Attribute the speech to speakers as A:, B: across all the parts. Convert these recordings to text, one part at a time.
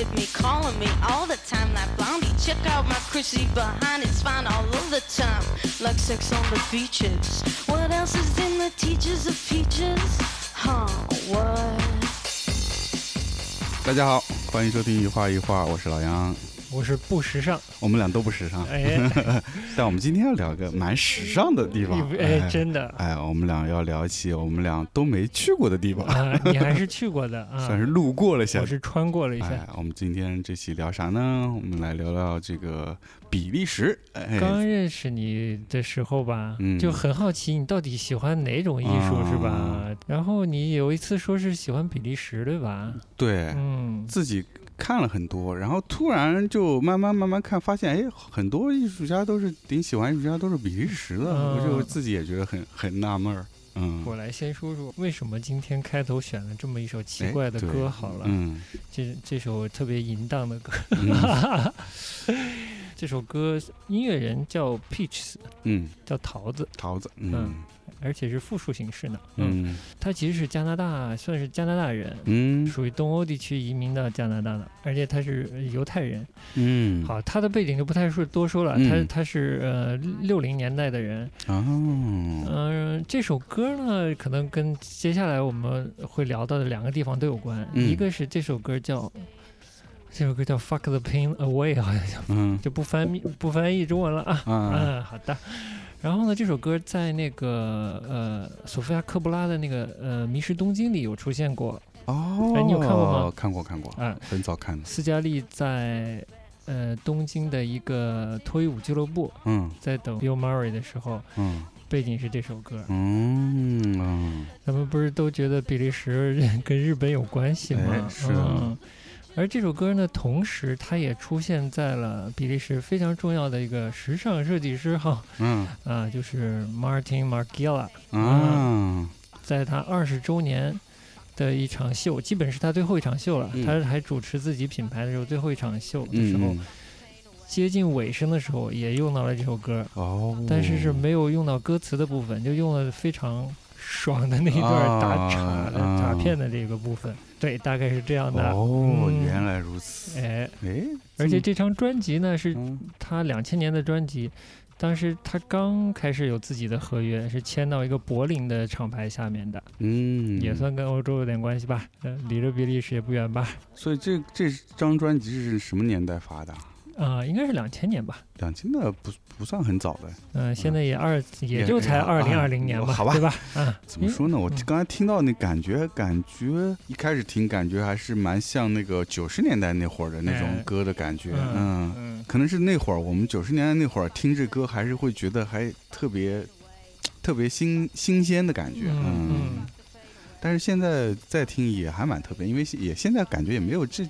A: titties like you wanted me, calling me all the time like blondie. Check out my Chrissy behind, it's fine all of the time, like sex on the beaches. What else is in the teachers of peaches? Huh, what?
B: 大家好，欢迎收听一画一画，我是老杨。
C: 我是不时尚，
B: 我们俩都不时尚，
C: 哎，
B: 但我们今天要聊个蛮时尚的地方。
C: 哎，真的，
B: 哎，我们俩要聊起我们俩都没去过的地方。
C: 啊，你还是去过的啊，
B: 算是路过了一下
C: 我。是穿过了一下。
B: 哎，我们今天这期聊啥呢？我们来聊聊这个比利时。哎，
C: 刚认识你的时候吧，
B: 嗯
C: 就很好奇你到底喜欢哪种艺术，
B: 啊
C: 是吧？然后你有一次说是喜欢比利时，对吧？
B: 对，
C: 嗯，
B: 自己看了很多，然后突然就慢慢慢慢看，发现哎，很多艺术家都是挺喜欢艺术家都是比利时的，
C: 嗯。
B: 我就自己也觉得很很纳闷儿。嗯，
C: 我来先说说为什么今天开头选了这么一首奇
B: 哎
C: 怪的歌。好了，
B: 嗯，
C: 这这首特别淫荡的歌，
B: 嗯。
C: 这首歌音乐人叫 Peaches，
B: 嗯，
C: 叫桃子，
B: 桃子，嗯。
C: 嗯而且是复数形式呢。
B: 嗯
C: 他其实是加拿大，算是加拿大人，
B: 嗯
C: 属于东欧地区移民到加拿大的，而且他是呃犹太人。
B: 嗯，
C: 好，他的背景就不太说多说了，
B: 嗯
C: 他他是呃六零年代的人。
B: 哦，
C: 嗯、这首歌呢，可能跟接下来我们会聊到的两个地方都有关。
B: 嗯
C: 一个是这首歌叫这首歌叫《Fuck the Pain Away》，好像叫
B: 嗯
C: 就不翻译不翻译中文了啊。
B: 啊，
C: 嗯，好的。然后呢，这首歌在那个呃索菲亚科布拉的那个呃《迷失东京》里有出现过。
B: 哦，
C: 哎你有看过吗
B: 看过看过，
C: 啊
B: 很早看的，
C: 斯嘉丽在呃东京的一个脱衣舞俱乐部，
B: 嗯
C: 在等 Bill Murray 的时候，
B: 嗯
C: 背景是这首歌。
B: 嗯嗯
C: 咱们不是都觉得比利时跟日本有关系吗？
B: 哎是。
C: 而这首歌呢，同时它也出现在了比利时非常重要的一个时尚设计师哈
B: 嗯。
C: 啊，就是 Martin Margiela，
B: 啊，
C: 在他二十周年的一场秀，基本是他最后一场秀了。
B: 嗯。
C: 他还主持自己品牌的时候，最后一场秀的时候，
B: 嗯。
C: 接近尾声的时候也用到了这首歌，
B: 哦，
C: 但是是没有用到歌词的部分，就用了非常爽的那一段打岔的、
B: 啊
C: 打片的这个部分。对，大概是这样的。
B: 哦，
C: 嗯
B: 原来如此，
C: 哎，
B: 哎，
C: 而且这张专辑呢是
B: 嗯
C: 他两千年的专辑。当时他刚开始有自己的合约，是签到一个柏林的厂牌下面的，
B: 嗯
C: 也算跟欧洲有点关系吧。呃，离着比利时也不远吧。
B: 所以这这张专辑是什么年代发的？
C: 啊、应该是两千年吧。
B: 两千的不不算很早的，
C: 嗯、现在也二，也
B: 也
C: 就才二零二零年吧，
B: 好吧。
C: 对吧？啊，
B: 怎么说呢？我
C: 嗯。
B: 刚才听到那感觉，感觉一开始听感觉还是蛮像那个九十年代那会儿的那种
C: 哎
B: 歌的感觉，
C: 嗯
B: 嗯，
C: 嗯。
B: 可能是那会儿我们九十年代那会儿听这歌，还是会觉得还特别特别新新鲜的感觉，
C: 嗯
B: 嗯。
C: 嗯。
B: 但是现在再听也还蛮特别，因为也现在感觉也没有这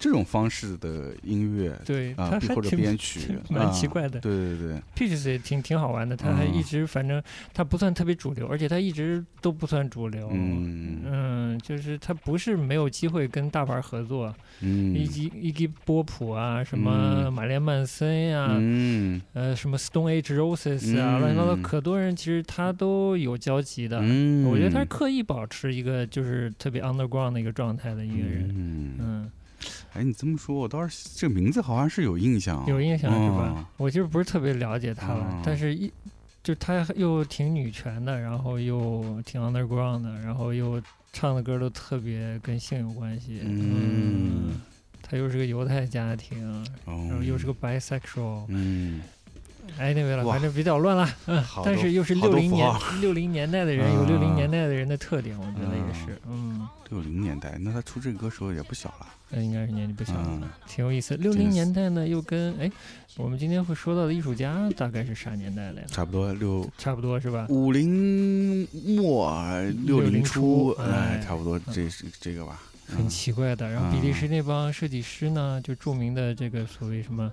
B: 这种方式的音乐
C: 对，
B: 啊，或者
C: 他还挺
B: 编曲，
C: 蛮奇
B: 啊
C: 怪的。
B: 对对对
C: ，Peaches 也挺挺好玩的，他还
B: 嗯
C: 一直反正他不算特别主流，而且他一直都不算主流。
B: 嗯
C: 嗯，就是他不是没有机会跟大牌合作，
B: 嗯
C: 以及伊基波普啊，什么
B: 嗯
C: 玛莲曼森呀、
B: 嗯
C: 呃，什么 Stone Age Roses 啊，乱七八糟，
B: 嗯
C: 可多人其实他都有交集的。
B: 嗯，
C: 我觉得他是刻意保持一个就是特别 underground 的一个状态的一个人。
B: 嗯，
C: 嗯，
B: 哎，你这么说，我倒是这个名字好像是有印象，
C: 有印象是
B: 哦
C: 吧？我其实不是特别了解他了，
B: 嗯
C: 但是一就他又挺女权的，然后又挺 underground 的，然后又唱的歌都特别跟性有关系。
B: 嗯
C: 他又是个犹太家庭，
B: 哦，
C: 然后又是个 bisexual，
B: 嗯，
C: 哎，那位了，
B: 哇。
C: 反正比较乱了，嗯
B: 好，
C: 但是又是六零年 六零年代的人，有
B: 啊
C: 六零年代的人的特点，我觉得也是，嗯，
B: 六零年代，那他出这个歌时候也不小了，
C: 那应该是年纪不小
B: 嗯。
C: 了，挺有意思。六零年代呢，又跟哎，我们今天会说到的艺术家大概是啥年代的呀？
B: 差不多六
C: 差不多是吧？
B: 五零末六
C: 60
B: 初，
C: 初
B: 哎，
C: 哎
B: 差不多这是这个吧，
C: 很
B: 嗯。
C: 奇怪的。然后比利时那帮设计师呢，就著名的这个所谓什么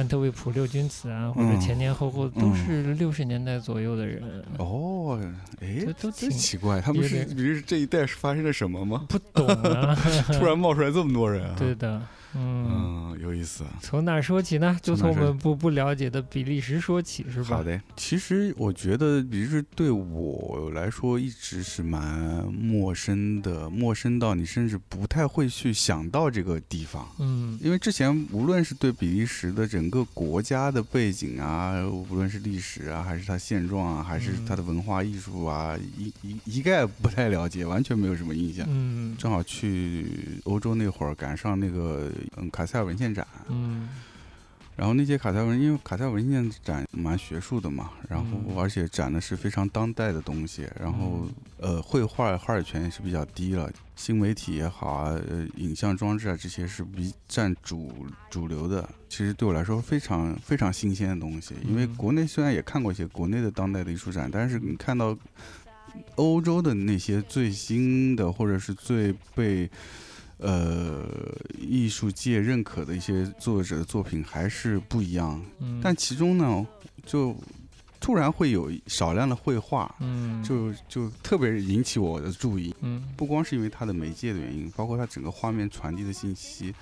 C: 安特卫普六君子啊，或者
B: 嗯
C: 前前后后都
B: 嗯
C: 是六十年代左右的人，
B: 哦，哎，
C: 都挺
B: 真奇怪，他们是比如这一代是发生了什么吗？
C: 不懂啊。
B: 突然冒出来这么多人啊！
C: 对的，嗯，
B: 嗯，有意思。
C: 从哪儿说起呢？就从我们不不了解的比利时说起，是吧？
B: 好的，其实我觉得比利时对我来说一直是蛮陌生的，陌生到你甚至不太会去想到这个地方。
C: 嗯
B: 因为之前无论是对比利时的整个国家的背景啊，无论是历史啊，还是它现状啊，还是它的文化艺术啊，一一一概不太了解，完全没有什么印象。
C: 嗯
B: 正好去欧洲那会儿赶上那个嗯卡塞尔文献展，
C: 嗯。
B: 然后那些卡塞尔文，因为卡塞尔文献展蛮学术的嘛，然后
C: 嗯。
B: 而且展的是非常当代的东西，然后呃绘画话语权也是比较低了，新媒体也好啊，呃影像装置啊这些是比占主主流的。其实对我来说非常非常新鲜的东西，因为
C: 嗯。
B: 国内虽然也看过一些国内的当代的艺术展，但是你看到欧洲的那些最新的或者是最被呃艺术界认可的一些作者的作品还是不一样，
C: 嗯，
B: 但其中呢，就突然会有少量的绘画，
C: 嗯。
B: 就就特别引起我的注意。
C: 嗯。
B: 不光是因为它的媒介的原因，包括它整个画面传递的信息，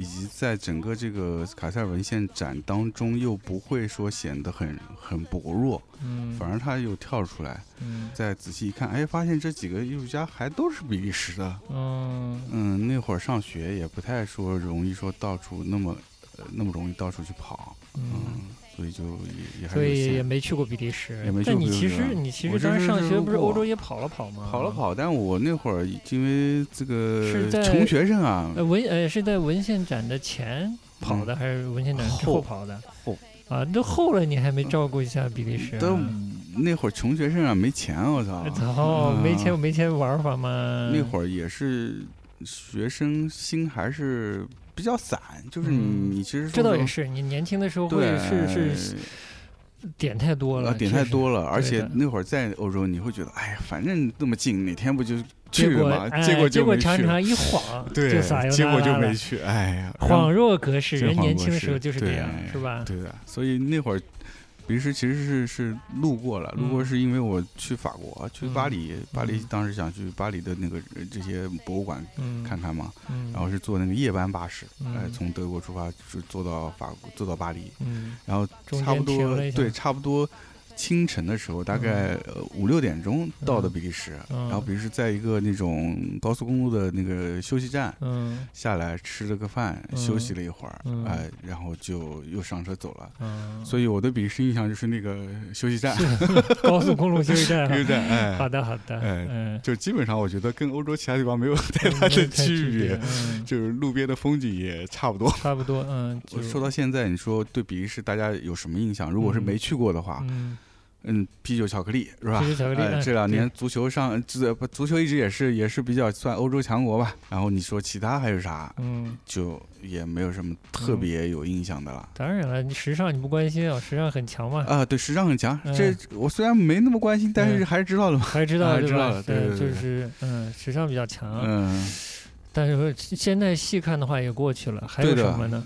B: 以及在整个这个卡塞尔文献展当中又不会说显得很很薄弱，
C: 嗯
B: 反而他又跳出来。
C: 嗯
B: 再仔细一看，哎，发现这几个艺术家还都是比利时的。
C: 嗯
B: 嗯，那会儿上学也不太说容易说到处那么呃那么容易到处去跑，
C: 嗯。
B: 嗯，所以就也也还
C: 所以也没去过比利时，
B: 也没去
C: 但你其
B: 过比利时
C: 实你其实当时上学不是欧洲也跑了跑吗？
B: 跑了。跑，但我那会儿因为这个
C: 是在
B: 穷学生啊，
C: 呃，文呃是在文献展的前跑的，还是文献展之后
B: 后
C: 跑的？
B: 后
C: 啊，都后了，你还没照顾一下比利时、啊？
B: 都那会儿穷学生啊，没钱，我操！
C: 操，没钱
B: 嗯
C: 没钱玩法吗？
B: 那会儿也是学生心还是比较散，就是你、
C: 嗯
B: 你其实
C: 这倒也
B: 是。
C: 你年轻的时候会
B: 对，
C: 是是点太多了，
B: 呃，点太多
C: 了，
B: 而且那会儿在欧洲，你会觉得，哎呀，反正那么近，哪天不就去
C: 结果
B: 了嘛？
C: 哎
B: 结果
C: 结果。常常 一晃
B: 对，结果就没去，哎呀，
C: 恍若隔世，人年轻的时候就是这样，是吧？
B: 对的，所以那会儿，比利时其实是是路过了，路过
C: 嗯。
B: 是因为我去法国，去巴黎，巴黎
C: 嗯。
B: 当时想去巴黎的那个呃这些博物馆
C: 嗯，
B: 看看嘛，
C: 嗯，
B: 然后是坐那个夜班巴士，
C: 嗯。
B: 哎，从德国出发就坐到法国，坐到巴黎，
C: 嗯。
B: 然后差不多对，差不多清晨的时候，大概呃五六点钟到的比利时，
C: 嗯。
B: 然后比利时在一个那种高速公路的那个休息站。
C: 嗯。
B: 下来吃了个饭，
C: 嗯。
B: 休息了一会儿，
C: 嗯。
B: 哎，然后就又上车走了。
C: 嗯，
B: 所以我对比利时印象就是那个休息站，
C: 高速公路休息站。哈
B: 休息站，哎，
C: 好的好的，
B: 哎
C: 嗯，
B: 就基本上我觉得跟欧洲其他地方没有太大的区别，
C: 嗯，
B: 就是路边的风景也差不多。
C: 差不多，嗯，就
B: 说到现在，你说对比利时大家有什么印象？如果是
C: 嗯。
B: 没去过的话，
C: 嗯，
B: 嗯，啤酒巧克力是吧？
C: 啤酒巧克力
B: 这两年足球上，这不足球一直也是也是比较算欧洲强国吧。然后你说其他还有啥？
C: 嗯，
B: 就也没有什么特别有印象的了。
C: 当然了，你时尚你不关心啊，时尚很强嘛，
B: 啊，对，时尚很强。
C: 嗯
B: 这我虽然没那么关心，但是
C: 嗯
B: 还是知道的嘛。
C: 还 知道对吧
B: 啊知道的？对对
C: 就
B: 对
C: 是嗯，时尚比较强，
B: 嗯，
C: 但是现在细看的话也过去了，还有什么呢？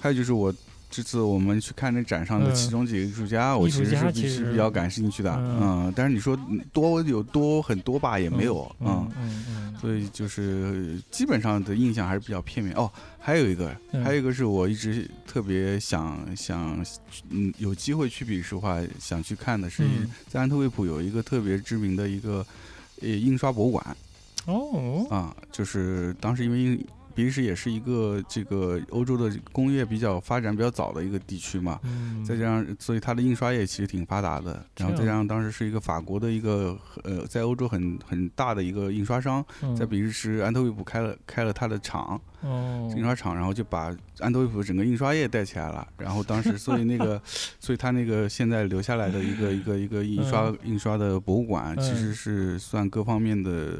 B: 还有就是我这次我们去看那展上的
C: 嗯
B: 其中几个艺术家，我其实是
C: 家其实
B: 比是比较感兴趣的。
C: 嗯
B: 嗯，但是你说多有多很多吧，也没有。
C: 嗯
B: 嗯，
C: 嗯嗯
B: 所以就是基本上的印象还是比较片面。哦，还有一个，
C: 嗯
B: 还有一个是我一直特别想想，嗯，有机会去比利时的话，想去看的是
C: 嗯
B: 在安特卫普有一个特别知名的一个呃印刷博物馆
C: 哦，
B: 啊，就是当时因为比利时也是一个这个欧洲的工业比较发展比较早的一个地区嘛，
C: 嗯，
B: 再加上所以它的印刷业其实挺发达的，然后再加上当时是一个法国的一个呃在欧洲很很大的一个印刷商，
C: 嗯。
B: 在比利时安特卫普开了开了他的厂，
C: 哦，
B: 印刷厂，然后就把安特卫普整个印刷业带起来了。然后当时，所以那个，所以他那个现在留下来的一个一个一个印刷印刷的博物馆，
C: 嗯。
B: 其实是算各方面的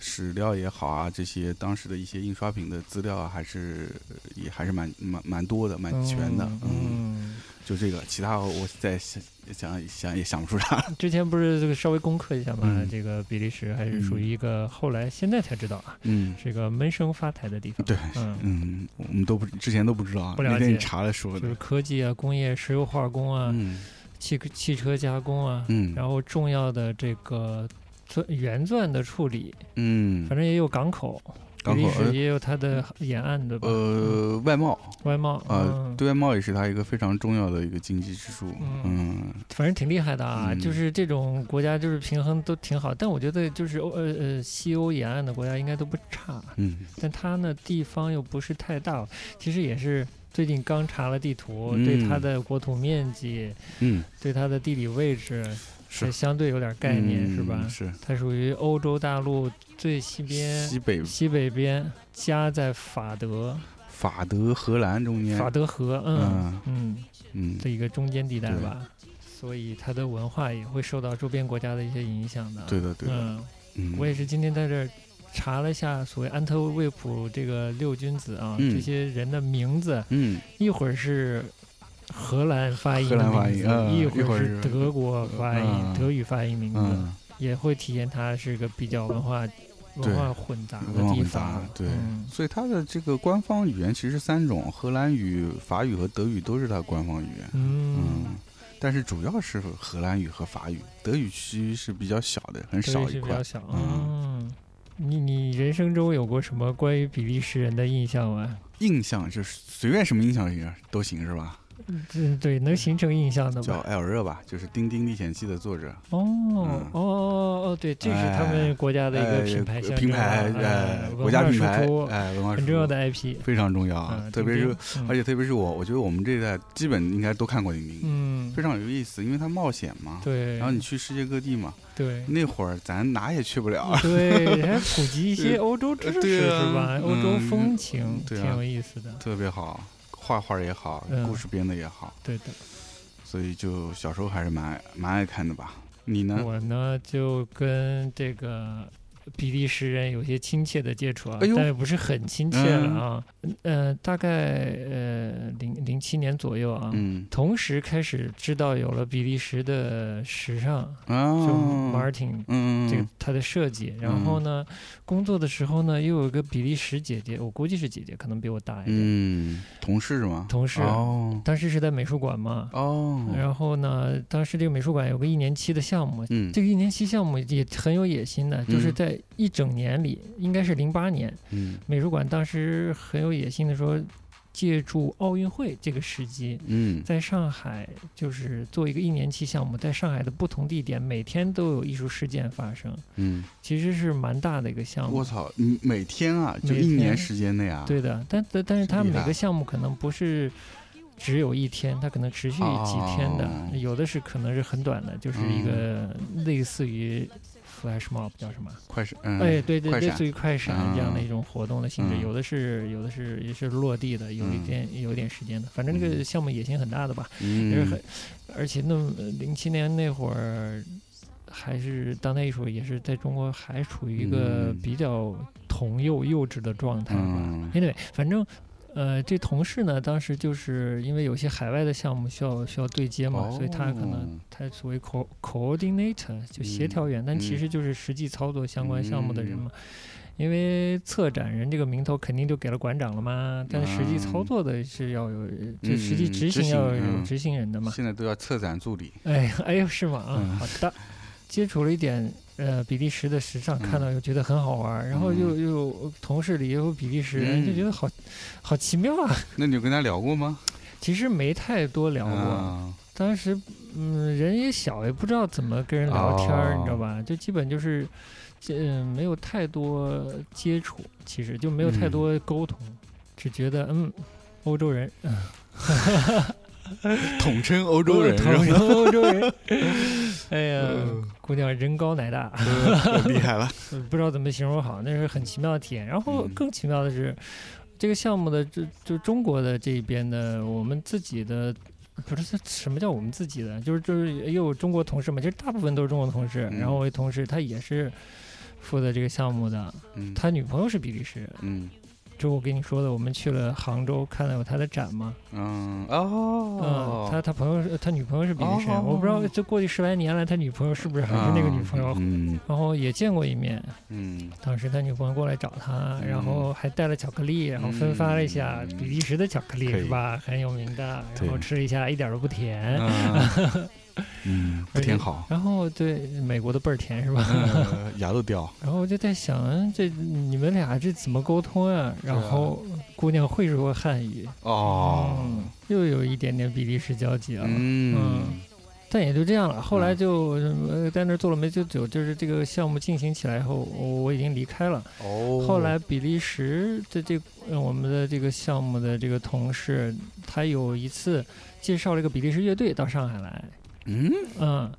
B: 史料也好啊，这些当时的一些印刷品的资料啊，还是也还是蛮蛮蛮多的，蛮全的。嗯，
C: 嗯，
B: 就这个，其他我再想想想也想不出啥。
C: 之前不是这个稍微攻克一下嘛？
B: 嗯
C: 这个比利时还是属于一个后来现在才知道啊，
B: 嗯。
C: 是一个闷声发财的地方。
B: 对
C: 嗯，
B: 嗯，我们都不之前都不知道啊，
C: 不了
B: 那天你
C: 解
B: 查了说的
C: 就是。科技啊、工业、石油化工啊、
B: 嗯
C: 汽汽车加工啊，
B: 嗯
C: 然后重要的这个钻原钻的处理，
B: 嗯
C: 反正也有港口，
B: 港口
C: 也有它的沿岸的吧？
B: 呃外贸
C: 外贸
B: 啊
C: 嗯，
B: 对外贸也是它一个非常重要的一个经济支柱。
C: 嗯
B: 嗯
C: 反正挺厉害的啊，
B: 嗯
C: 就是这种国家就是平衡都挺好，但我觉得就是欧呃呃西欧沿岸的国家应该都不差，
B: 嗯
C: 但它呢地方又不是太大，其实也是最近刚查了地图，
B: 嗯
C: 对它的国土面积，
B: 嗯，
C: 对它的地理位置
B: 是。
C: 相对有点概念、是吧？
B: 嗯？是。
C: 它属于欧洲大陆最西边
B: 西北。
C: 西北边，夹在法德。
B: 法德荷兰中间。
C: 法德河，嗯嗯。
B: 嗯
C: 的一个中间地带吧，所以它的文化也会受到周边国家的一些影响的。
B: 对的对的。
C: 嗯，
B: 嗯，
C: 我也是今天在这儿查了一下所谓安特卫普这个六君子啊，
B: 嗯。
C: 这些人的名字，
B: 嗯。
C: 一会儿是荷兰发音
B: 荷兰发音嗯
C: 一
B: 一会儿
C: 是
B: 是
C: 德国发音、
B: 嗯
C: 德语发音名字，
B: 嗯，
C: 也会体现它是个比较文化文化混杂的
B: 文化混
C: 地方
B: 杂。对
C: 嗯
B: 所以它的这个官方语言其实三种，荷兰语、法语和德语都是它官方语言。
C: 嗯
B: 嗯，但是主要是荷兰语和法语，德语区是比较小的，很少一块嗯，
C: 你你人生中有过什么关于比利时人的印象吗？
B: 印象就是随便什么印象都行是吧？
C: 嗯，对，能形成印象的
B: 叫？艾尔热吧，就是《丁丁历险记》的作者。
C: 哦哦哦哦，对，这是他们国家的一个
B: 哎
C: 品牌
B: 品牌，
C: 哎
B: 哎，
C: 文
B: 国家品牌，哎，文化
C: 很重要的 IP。
B: 非常重要啊
C: 嗯，
B: 特别是而且特别是我，我觉得我们这一代基本应该都看过丁丁，
C: 嗯，
B: 非常有意思，因为它冒险嘛。
C: 对，
B: 然后你去世界各地嘛，
C: 对
B: 那会儿咱哪也去不了。
C: 对，还普及一些 欧洲知识是吧？欧洲
B: 嗯
C: 风情挺有意思的。
B: 特别好，画画也好，
C: 嗯
B: 故事编的也好，
C: 对的，
B: 所以就小时候还是蛮爱蛮爱看的吧。你呢？
C: 我呢就跟这个比利时人有些亲切的接触啊，
B: 哎
C: 但也不是很亲切了啊。呃，大概呃零零七年左右啊。
B: 嗯。
C: 同时开始知道有了比利时的时尚，就
B: 啊
C: ，Martin
B: 嗯，
C: 这个它的设计，然后呢，工作的时候呢，又有一个比利时姐姐，我估计是姐姐，可能比我大一点，
B: 嗯，同事吗？
C: 同事。
B: 哦。
C: 当时是在美术馆嘛，
B: 哦，
C: 然后呢，当时这个美术馆有个一年期的项目，
B: 嗯。
C: 这个一年期项目也很有野心的，就是
B: 嗯
C: 在一整年里，应该是零八年，
B: 嗯。
C: 美术馆当时很有野心的说，借助奥运会这个时机，
B: 嗯。
C: 在上海就是做一个一年期项目，在上海的不同地点每天都有艺术事件发生，
B: 嗯，
C: 其实是蛮大的一个项目。
B: 我。操，你每天啊，就一年时间内啊，
C: 对的，但但但是它每个项目可能不是只有一天，它可能持续几天的，
B: 哦
C: 有的是可能是很短的，就是一个类似于 flash mob 叫什么？
B: 快闪，嗯，
C: 哎，对对，类似于快闪这样的
B: 嗯
C: 一种活动的性质，
B: 嗯
C: 有的是有的是也是落地的，有一
B: 嗯
C: 点有一点时间的，反正这个
B: 嗯
C: 项目野心很大的吧，也
B: 嗯
C: 是很，而且那零七年那会儿。还是当代艺术也是在中国还处于一个
B: 嗯
C: 比较童幼幼稚的状态吧。
B: 嗯
C: anyway，反正呃，这同事呢，当时就是因为有些海外的项目需要需要对接嘛，所以他可能
B: 哦
C: 他所谓 co coordinator 就协调员，但其
B: 嗯
C: 实就是实际操作相关项目的人嘛。因为策展人这个名头肯定就给了馆长了嘛，但是实际操
B: 嗯
C: 作的是要有，就实际
B: 嗯
C: 执
B: 执行
C: 行要有
B: 嗯
C: 执行人的嘛。
B: 现在都要策展助理，
C: 哎 哎呦，是吗？啊，
B: 嗯
C: 好的。接触了一点呃比利时的时尚，看
B: 嗯
C: 到又觉得很好玩儿，然后又又同事里也有比利时人，就
B: 嗯
C: 觉得好好奇妙啊。
B: 那你有跟他聊过吗？
C: 其实没太多聊过，
B: 啊
C: 当时嗯人也小，也不知道怎么跟人聊天儿，你知道
B: 哦
C: 吧？就基本就是嗯没有太多接触，其实就没有太
B: 嗯
C: 多沟通，只觉得嗯欧洲人，嗯
B: 统称欧洲人，
C: 统称欧洲人。哎呀
B: 嗯，
C: 姑娘人高奶大，
B: 呃厉害了，
C: 不知道怎么形容好，那是很奇妙的体验。然后
B: 嗯
C: 更奇妙的是，这个项目的就就中国的这边的我们自己的。不是什么叫我们自己的，就是就是也有中国同事嘛，其实大部分都是中国同事。
B: 嗯
C: 然后我一同事他也是负责这个项目的，
B: 嗯
C: 他女朋友是比利时就我跟你说的，我们去了杭州看了有他的展嘛，
B: 嗯
C: 嗯，
B: 哦，
C: 他他朋友是他女朋友是比利时人，
B: 哦。
C: 我不知道这过去十来年了，他女朋友是不是还是那个女朋友？
B: 嗯。
C: 然后也见过一面，
B: 嗯。
C: 当时他女朋友过来找他，
B: 嗯。
C: 然后还带了巧克力，然后分发了一下
B: 嗯。
C: 比利时的巧克力是吧？很有名的，然后吃一下，一点都不甜。
B: 嗯嗯，不挺好，
C: 然后对美国的倍儿甜是吧？
B: 呃 牙都掉。
C: 然后我就在想，嗯这你们俩这怎么沟通啊？然后姑娘会说汉语，
B: 哦，
C: 嗯，又有一点点比利时交集了。
B: 嗯
C: 但也就这样了。后来
B: 嗯
C: 就呃在那儿做了没多久，就是这个项目进行起来后，我我已经离开了。
B: 哦，
C: 后来比利时的这呃我们的这个项目的这个同事，他有一次介绍了一个比利时乐队到上海来，
B: 嗯。
C: 嗯，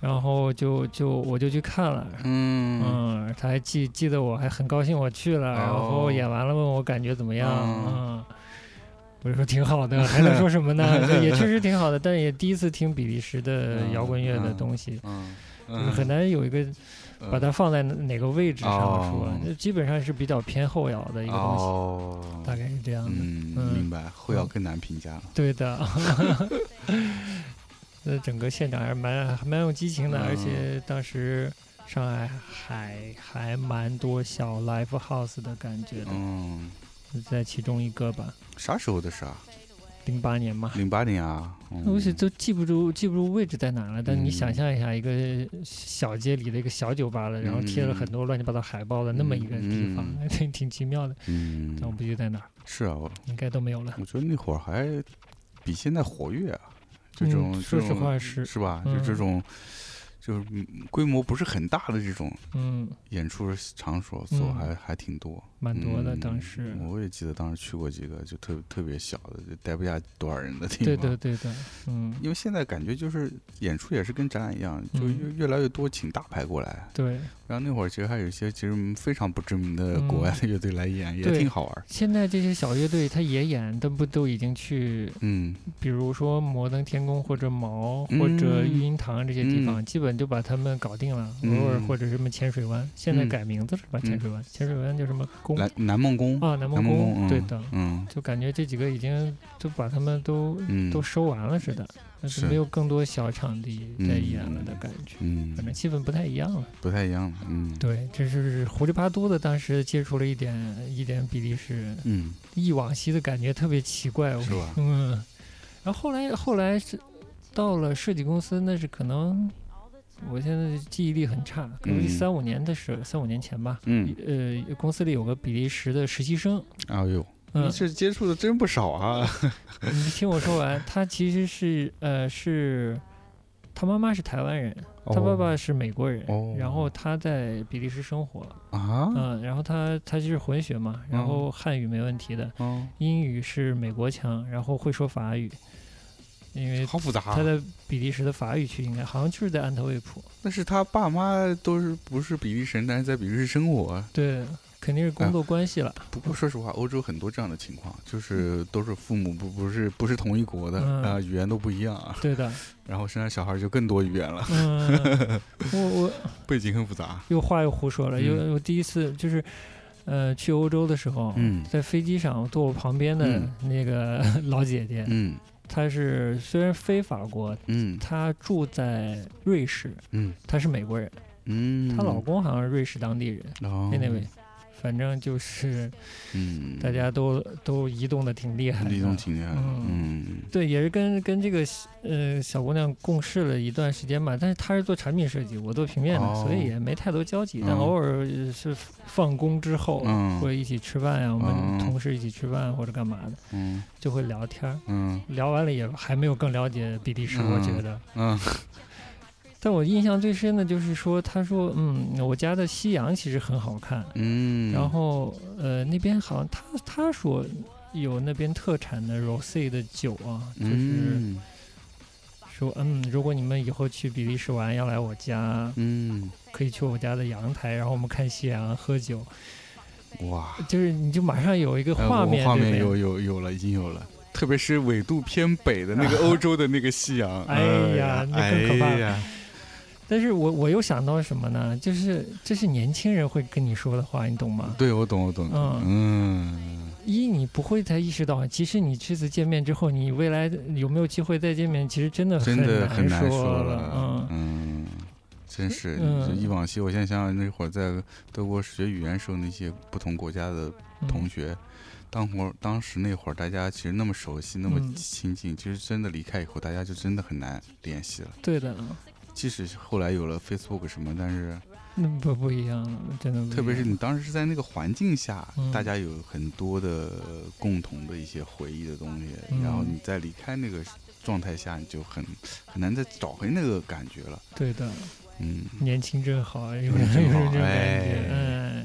C: 然后就就我就去看了。
B: 嗯。
C: 嗯，他还记记得我，还很高兴我去了，然后
B: 哦
C: 演完了问我感觉怎么样，
B: 嗯。
C: 嗯，我就说挺好的，还能说什么呢？这 也确实挺好的，但也第一次听比利时的摇滚乐的
B: 嗯
C: 东西，
B: 嗯。
C: 就是很难有一个
B: 嗯。
C: 把它放在哪个位置上说。
B: 哦，
C: 那基本上是比较偏后摇的一个东西，
B: 哦，
C: 大概是这样的。
B: 嗯，
C: 嗯。
B: 明白，后摇更难评价了。
C: 对的，那整个现场还是蛮还蛮有激情的，
B: 嗯
C: 而且当时上海还还蛮多小 live house 的感觉的，
B: 嗯，
C: 在其中一个吧，
B: 啥时候的事啊？
C: 零八年嘛。
B: 零八年啊。
C: 我是
B: 嗯
C: 都记不住记不住位置在哪了，但你
B: 嗯
C: 想象一下，一个小街里的一个小酒吧了，然后贴了很多乱七八糟海报的那么一个地方，挺挺奇妙的。
B: 嗯，
C: 但我不记得在哪儿，
B: 是啊，我
C: 应该都没有了。
B: 我觉得那会儿还比现在活跃啊，这
C: 嗯
B: 种
C: 说实话是，
B: 是吧？
C: 嗯
B: 就这种就是嗯规模不是很大的这种
C: 嗯，
B: 演出场所，所
C: 嗯
B: 还还挺多。
C: 蛮多的
B: 嗯
C: 当时。
B: 我也记得当时去过几个，就特特别小的，就待不下多少人的地方。
C: 对的，对的，嗯，
B: 因为现在感觉就是演出也是跟展览一样，就
C: 嗯
B: 越越来越多请大牌过来。
C: 对。
B: 然后那会儿其实还有一些其实非常不知名的
C: 嗯
B: 国外的乐队来演，也挺好玩。
C: 现在这些小乐队，他也演，但不都已经去，
B: 嗯
C: 比如说摩登天宫或者毛或者
B: 嗯
C: 育婴堂这些地方，基本就把他们搞定了。
B: 嗯
C: 偶尔或者什么浅水湾，现在
B: 嗯
C: 改名字了吧？浅水湾，浅水湾叫什么宫
B: 南南梦宫，
C: 啊？南
B: 南
C: 梦
B: 梦宫，嗯
C: 对的，
B: 嗯
C: 就感觉这几个已经都把他们都
B: 嗯，
C: 都收完了似的，但是
B: 是
C: 没有更多小场地在演了的感觉，
B: 嗯
C: 反正气氛不太一样了。
B: 不太一样了，嗯
C: 对，这是糊里巴嘟的，当时接触了一点一点比利时
B: 嗯，
C: 忆往昔的感觉，特别奇怪。我
B: 是吧？
C: 嗯，然后后来后来是到了设计公司，那是可能我现在记忆力很差，可能三五年的时候，三五年前吧。
B: 嗯，
C: 呃，公司里有个比利时的实习生，
B: 哎呦，
C: 嗯
B: 你，这接触的真不少啊。
C: 你听我说完，他其实是呃是，他妈妈是台湾人，他爸爸是美国人，
B: 哦
C: 然后他在比利时生活，
B: 啊，
C: 嗯，然后他他就是混血嘛，然后汉语没问题的，
B: 哦，
C: 英语是美国腔，然后会说法语，因为
B: 好复杂啊。
C: 他在比利时的法语区，应该好像就是在安特卫普。
B: 但是他爸妈都是不是比利时人，但是在比利时生活。
C: 对，肯定是工作关系了。
B: 不过说实话，欧洲很多这样的情况，就是都是父母不不是不是同一国的
C: 嗯
B: 啊，语言都不一样啊，
C: 对的，
B: 然后生下小孩就更多语言了，
C: 嗯，我我
B: 背景很复杂。
C: 又话又胡说了，
B: 嗯
C: 又我第一次就是。呃，去欧洲的时候，
B: 嗯
C: 在飞机上坐我旁边的
B: 嗯
C: 那个 老姐姐，
B: 嗯
C: 她是虽然非法国，
B: 嗯。
C: 她住在瑞士，
B: 嗯。
C: 她是美国人，
B: 嗯，
C: 她老公好像是瑞士当地人。
B: 哦。
C: Anyway，反正就是
B: 嗯，
C: 大家都都移动的挺厉害的，
B: 离动挺厉害的，
C: 嗯。
B: 嗯。
C: 对，也是跟跟这个呃小姑娘共事了一段时间吧，但是她是做产品设计，我做平面的，
B: 哦
C: 所以也没太多交集。但
B: 嗯。
C: 偶尔是放工之后、
B: 嗯。
C: 会一起吃饭呀，我
B: 嗯。
C: 们同事一起吃饭或者干嘛的，
B: 嗯。
C: 就会聊天儿。
B: 嗯。
C: 聊完了也还没有更了解比利时，我觉得。
B: 嗯
C: 但我印象最深的就是说，他说，嗯，我家的夕阳其实很好看，
B: 嗯，
C: 然后呃那边好像他他说有那边特产的 rosé 的酒啊，就是。
B: 嗯
C: 说嗯，如果你们以后去比利时玩，要来我家，
B: 嗯
C: 可以去我家的阳台，然后我们看夕阳、喝酒，
B: 哇，
C: 就是你就马上有一个
B: 呃
C: 画面，
B: 我画面有有有了，已经有了。特别是纬度偏北的那个 欧洲的那个夕阳，
C: 哎呀那更可怕但是我我又想到什么呢？就是这是年轻人会跟你说的话，你懂吗？
B: 对我懂我懂，
C: 嗯
B: 嗯
C: 一你不会才意识到，其实你这次见面之后，你未来有没有机会再见面，其实真的
B: 真的很
C: 难
B: 说
C: 了。嗯
B: 嗯，真是，
C: 嗯
B: 就忆往昔。我现在想想那会儿在德国学语言时候，那些不同国家的同学，当会儿当时那会儿大家其实那么熟悉，那么
C: 嗯
B: 亲近，其实真的离开以后，大家就真的很难联系了。
C: 对的，
B: 即使后来有了 Facebook 什么，但是
C: 那不不一样，真的。
B: 特别是你当时是在那个环境下，
C: 嗯
B: 大家有很多的共同的一些回忆的东西，
C: 嗯
B: 然后你再离开那个状态下，你就很很难再找回那个感觉了。
C: 对的，
B: 嗯，
C: 年轻真好，有有这种感觉
B: 哎，
C: 嗯。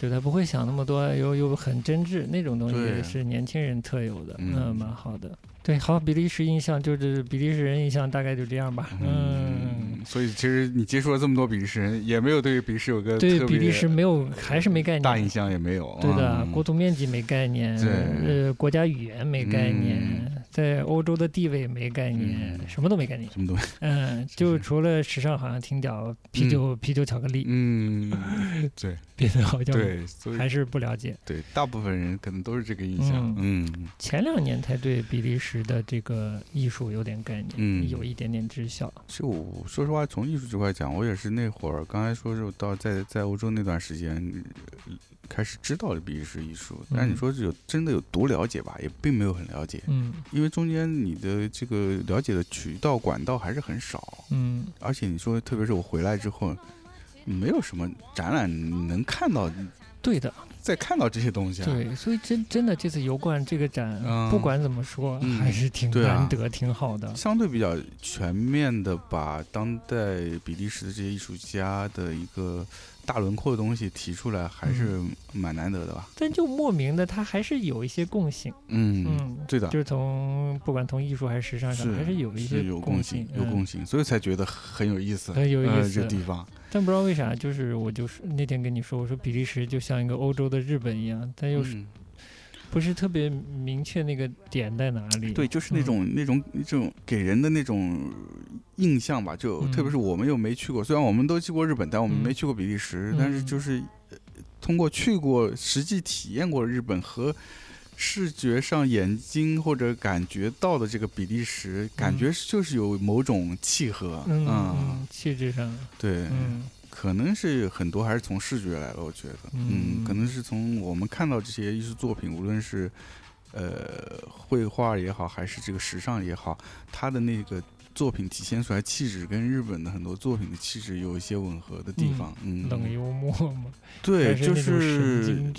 C: 对他不会想那么多，又又很真挚，那种东西是年轻人特有的，
B: 嗯
C: 嗯，蛮好的。对，好，比利时印象就是比利时人印象大概就这样吧，嗯，
B: 所以其实你接触了这么多比利时人，也没有对比利时有个
C: 对比利时没有，还是没概念，
B: 大印象也没有。
C: 对的，
B: 嗯
C: 国土面积没概念，
B: 对
C: 呃，国家语言没概念，
B: 嗯
C: 在欧洲的地位没概念，
B: 嗯
C: 什么都没概念。
B: 什么东西？
C: 嗯，就除了时尚好像挺屌，啤酒、啤酒巧克力，
B: 嗯，对
C: 别的好像
B: 对，
C: 还是不了解。
B: 对大部分人可能都是这个印象。嗯
C: 前两年才对比利时的这个艺术有点概念，
B: 嗯
C: 有一点点知晓。
B: 其实我说实话，从艺术这块讲，我也是那会儿刚才说是到在在欧洲那段时间。呃开始知道了比利时艺术，但是你说是有真的有多了解吧，也并没有很了解，
C: 嗯。
B: 因为中间你的这个了解的渠道管道还是很少，
C: 嗯，
B: 而且你说，特别是我回来之后，没有什么展览能看到，
C: 对的，
B: 再看到这些东西啊。
C: 对，所以真真的这次油罐这个展，
B: 嗯。
C: 不管怎么说，
B: 嗯
C: 还是挺难得、挺好的。
B: 相对比较全面的把当代比利时的这些艺术家的一个大轮廓的东西提出来，还是蛮难得的吧？
C: 但就莫名的，它还是有一些共性。
B: 嗯，
C: 嗯，
B: 对的。
C: 就，是从不管从艺术还是时尚上，
B: 是
C: 还是有一些
B: 有共
C: 性
B: 性，，有
C: 嗯。
B: 共性，所以才觉得很有意思，
C: 很有意
B: 呃
C: 思
B: 这地方，
C: 但不知道为啥，就是我就是那天跟你说，我说比利时就像一个欧洲的日本一样，但又是
B: 嗯
C: 不是特别明确那个点在哪里。
B: 对，就是那
C: 嗯。
B: 种、那种这种给人的那种印象吧，就、
C: 嗯。
B: 特别是我们又没去过，虽然我们都去过日本，但我们
C: 嗯。
B: 没去过比利时，
C: 嗯
B: 但是就是呃通过去过实际体验过日本和视觉上眼睛或者感觉到的这个比利时，感觉就是有某种契合，
C: 嗯嗯，气质上，
B: 对，
C: 嗯
B: 可能是很多还是从视觉来的，我觉得，
C: 嗯
B: 嗯，可能是从我们看到这些艺术作品，无论是呃绘画也好，还是这个时尚也好，它的那个作品体现出来气质跟日本的很多作品的气质有一些吻合的地方，嗯，
C: 冷幽默嘛，
B: 对，就
C: 是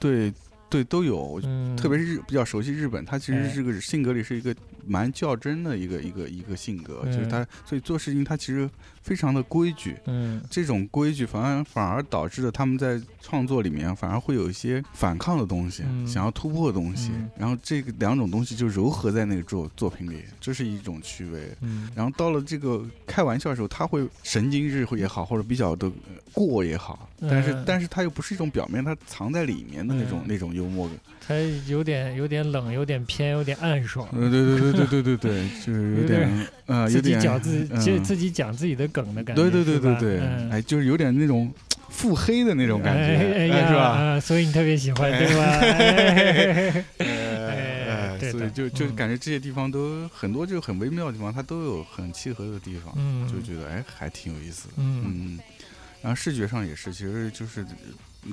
B: 对对都有，特别是日比较熟悉日本，他其实
C: 哎。
B: 这个性格里是一个蛮较真的一个一个一个性格，就是
C: 嗯。
B: 他所以做事情他其实非常的规矩，
C: 嗯
B: 这种规矩反而反而导致了他们在创作里面反而会有一些反抗的东西，
C: 嗯
B: 想要突破的东西，
C: 嗯
B: 然后这个两种东西就糅合在那个作作品里，这是一种趣味。
C: 嗯
B: 然后到了这个开玩笑的时候，他会神经质也好，或者比较的呃过也好，但是、
C: 嗯
B: 但是他又不是一种表面，他藏在里面的那种、
C: 嗯
B: 那种幽默感。
C: 它有点有点冷，有点偏，有点暗爽。
B: 嗯，对对对对对对对，就是有
C: 有
B: 点啊，有
C: 自己
B: 点
C: 讲自己，
B: 嗯
C: 自自己讲自己的梗的感觉，
B: 对对对对对，
C: 嗯
B: 哎，就是有点那种腹黑的那种感觉，是吧？
C: 啊所以你特别喜欢，对吧？哎
B: 所以就就
C: 嗯
B: 感觉这些地方都很多，就很微妙的地方，它都有很契合的地方，
C: 嗯，
B: 就觉得哎，还挺有意思的。
C: 嗯
B: 嗯，然后视觉上也是，其实就是呃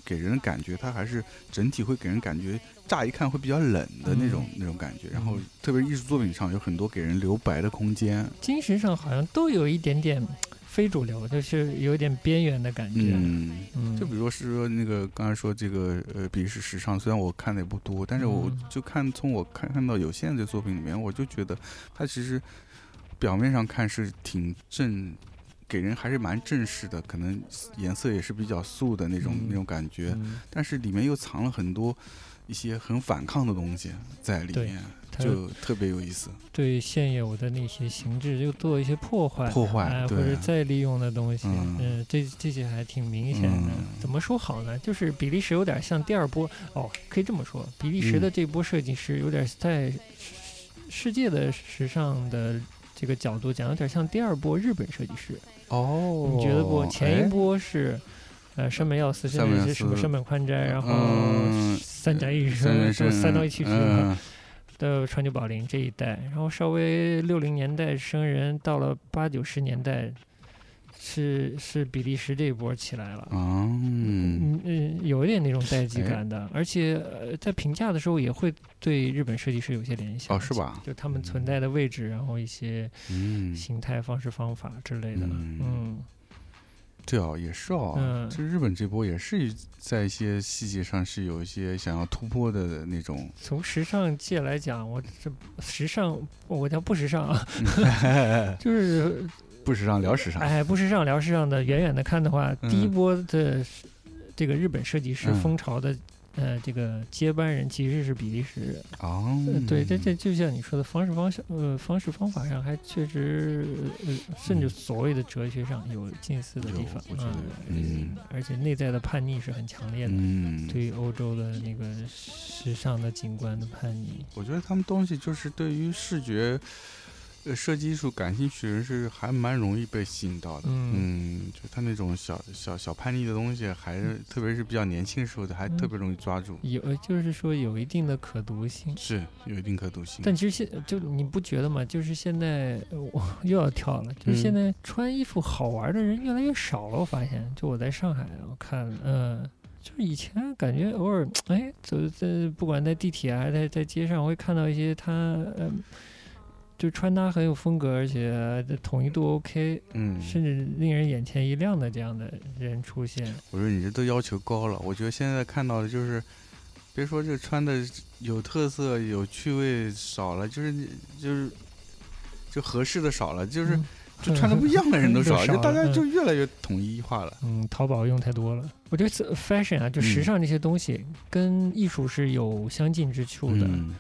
B: 给人的感觉，它还是整体会给人感觉，乍一看会比较冷的那种、那种感觉。然后
C: 嗯
B: 特别是艺术作品上有很多给人留白的空间。
C: 精神上好像都有一点点非主流，就是有点边缘的感觉。
B: 嗯，
C: 嗯，
B: 就比如说是说那个刚才说这个呃比利时时尚，虽然我看的也不多，但是我
C: 嗯
B: 就看从我看看到有限的作品里面，我就觉得它其实表面上看是挺正。给人还是蛮正式的，可能颜色也是比较素的那种、
C: 嗯
B: 那种感觉，
C: 嗯
B: 但是里面又藏了很多一些很反抗的东西在里面，就特别有意思。
C: 对现有的那些形制又做一些破坏，
B: 破坏
C: 哎，或者再利用的东西，
B: 嗯
C: 嗯，这这些还挺明显的。
B: 嗯
C: 怎么说好呢？就是比利时有点像第二波哦，可以这么说，比利时的
B: 嗯
C: 这波设计师有点在世世界的时尚的这个角度讲，有点像第二波日本设计师。
B: 哦
C: 你觉得不？前
B: 哎
C: 一波是。呃，山本耀司，甚是什么山本宽斋，然后
B: 嗯
C: 三宅一生都
B: 生
C: 塞到一起去了，
B: 嗯
C: 的川久保玲这一代，然后稍微六零年代生人到了八九十年代，是是比利时这一波起来了。
B: 啊，嗯
C: 嗯嗯，有一点那种代际
B: 哎
C: 感的，而且呃，在评价的时候也会对日本设计师有些联想。
B: 哦，是？吧？
C: 就他们存在的位置，然后一些
B: 嗯，
C: 形态、方式、方法之类的。
B: 嗯
C: 嗯
B: 对哦，也是哦，
C: 嗯
B: 就日本这波也是在一些细节上是有一些想要突破的那种，
C: 从时尚界来讲，我这时尚我叫不时尚啊，就是
B: 不时尚聊时尚，
C: 哎不时尚聊时尚的，远远的看的话，
B: 嗯
C: 第一波的这个日本设计师
B: 嗯
C: 风潮的。呃，这个接班人其实是比利时人，
B: 哦
C: 呃，对，这这就像你说的方式方式，呃，方式方法上还确实，呃，甚至所谓的哲学上有近似的地方，嗯，
B: 嗯
C: 而且内在的叛逆是很强烈的，
B: 嗯，
C: 对于欧洲的那个时尚的景观的叛逆，
B: 我觉得他们东西就是对于视觉。呃，设计艺术感兴趣的人是还蛮容易被吸引到的，
C: 嗯
B: 就他那种小小小叛逆的东西，还是特别是比较年轻时候的，还
C: 嗯
B: 特别容易抓住，
C: 有就是说有一定的可读性。
B: 是有一定可读性。
C: 但其实现就你不觉得吗？就是现在呃我又要跳了，就是现
B: 嗯
C: 在穿衣服好玩的人越来越少了。我发现，就我在上海，我看，嗯、就是以前感觉偶尔，哎，走在不管在地铁还是在在街上，会看到一些他，嗯、就穿搭很有风格，而且统一度 OK，
B: 嗯，
C: 甚至令人眼前一亮的这样的人出现。
B: 我说你这都要求高了，我觉得现在看到的就是，别说这穿的有特色、有趣味少了，就是你就是就合适的少了，就是
C: 嗯
B: 就穿的不一样的人都少 了，就大家就越来越统一化了。
C: 嗯，淘宝用太多了。我觉得 fashion 啊，就时
B: 嗯
C: 尚这些东西跟艺术是有相近之处的。
B: 嗯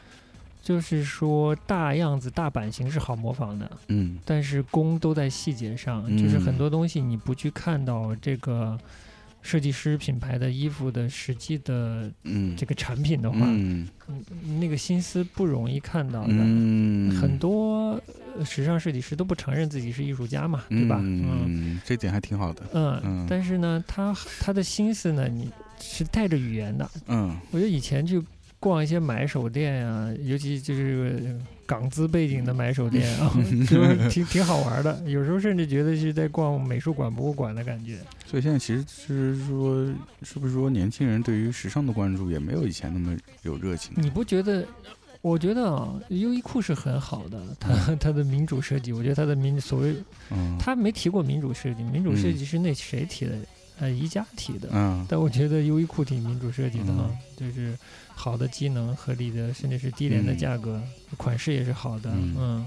C: 就是说，大样子、大版型是好模仿的，
B: 嗯
C: 但是功都在细节上。就是很
B: 嗯
C: 多东西你不去看到这个设计师品牌的衣服的实际的
B: 嗯，
C: 这个产品的话，
B: 嗯
C: 嗯那个心思不容易看到的。
B: 嗯，
C: 很多呃时尚设计师都不承认自己是艺术家嘛，对吧？嗯
B: 嗯，这点还挺好的。
C: 嗯，
B: 嗯
C: 但是呢，他他的心思呢，你是带着语言的。
B: 嗯
C: 我觉得以前去逛一些买手店啊、尤其就是呃港资背景的买手店啊，就是 挺挺好玩的。有时候甚至觉得是在逛美术馆、博物馆的感觉。
B: 所以现在其实是说，是不是说年轻人对于时尚的关注也没有以前那么有热情？
C: 你不觉得？我觉得啊，优衣库是很好的，它 它的民主设计，我觉得它的民所谓，
B: 嗯，
C: 他没提过民主设计，民主设
B: 嗯
C: 计是那谁提的？呃，宜家提的。
B: 嗯。
C: 但我觉得优衣库挺民主设计的啊，就是好的机能、合理的，甚至是低廉的
B: 嗯。
C: 价格，款式也是好的，
B: 嗯。
C: 嗯。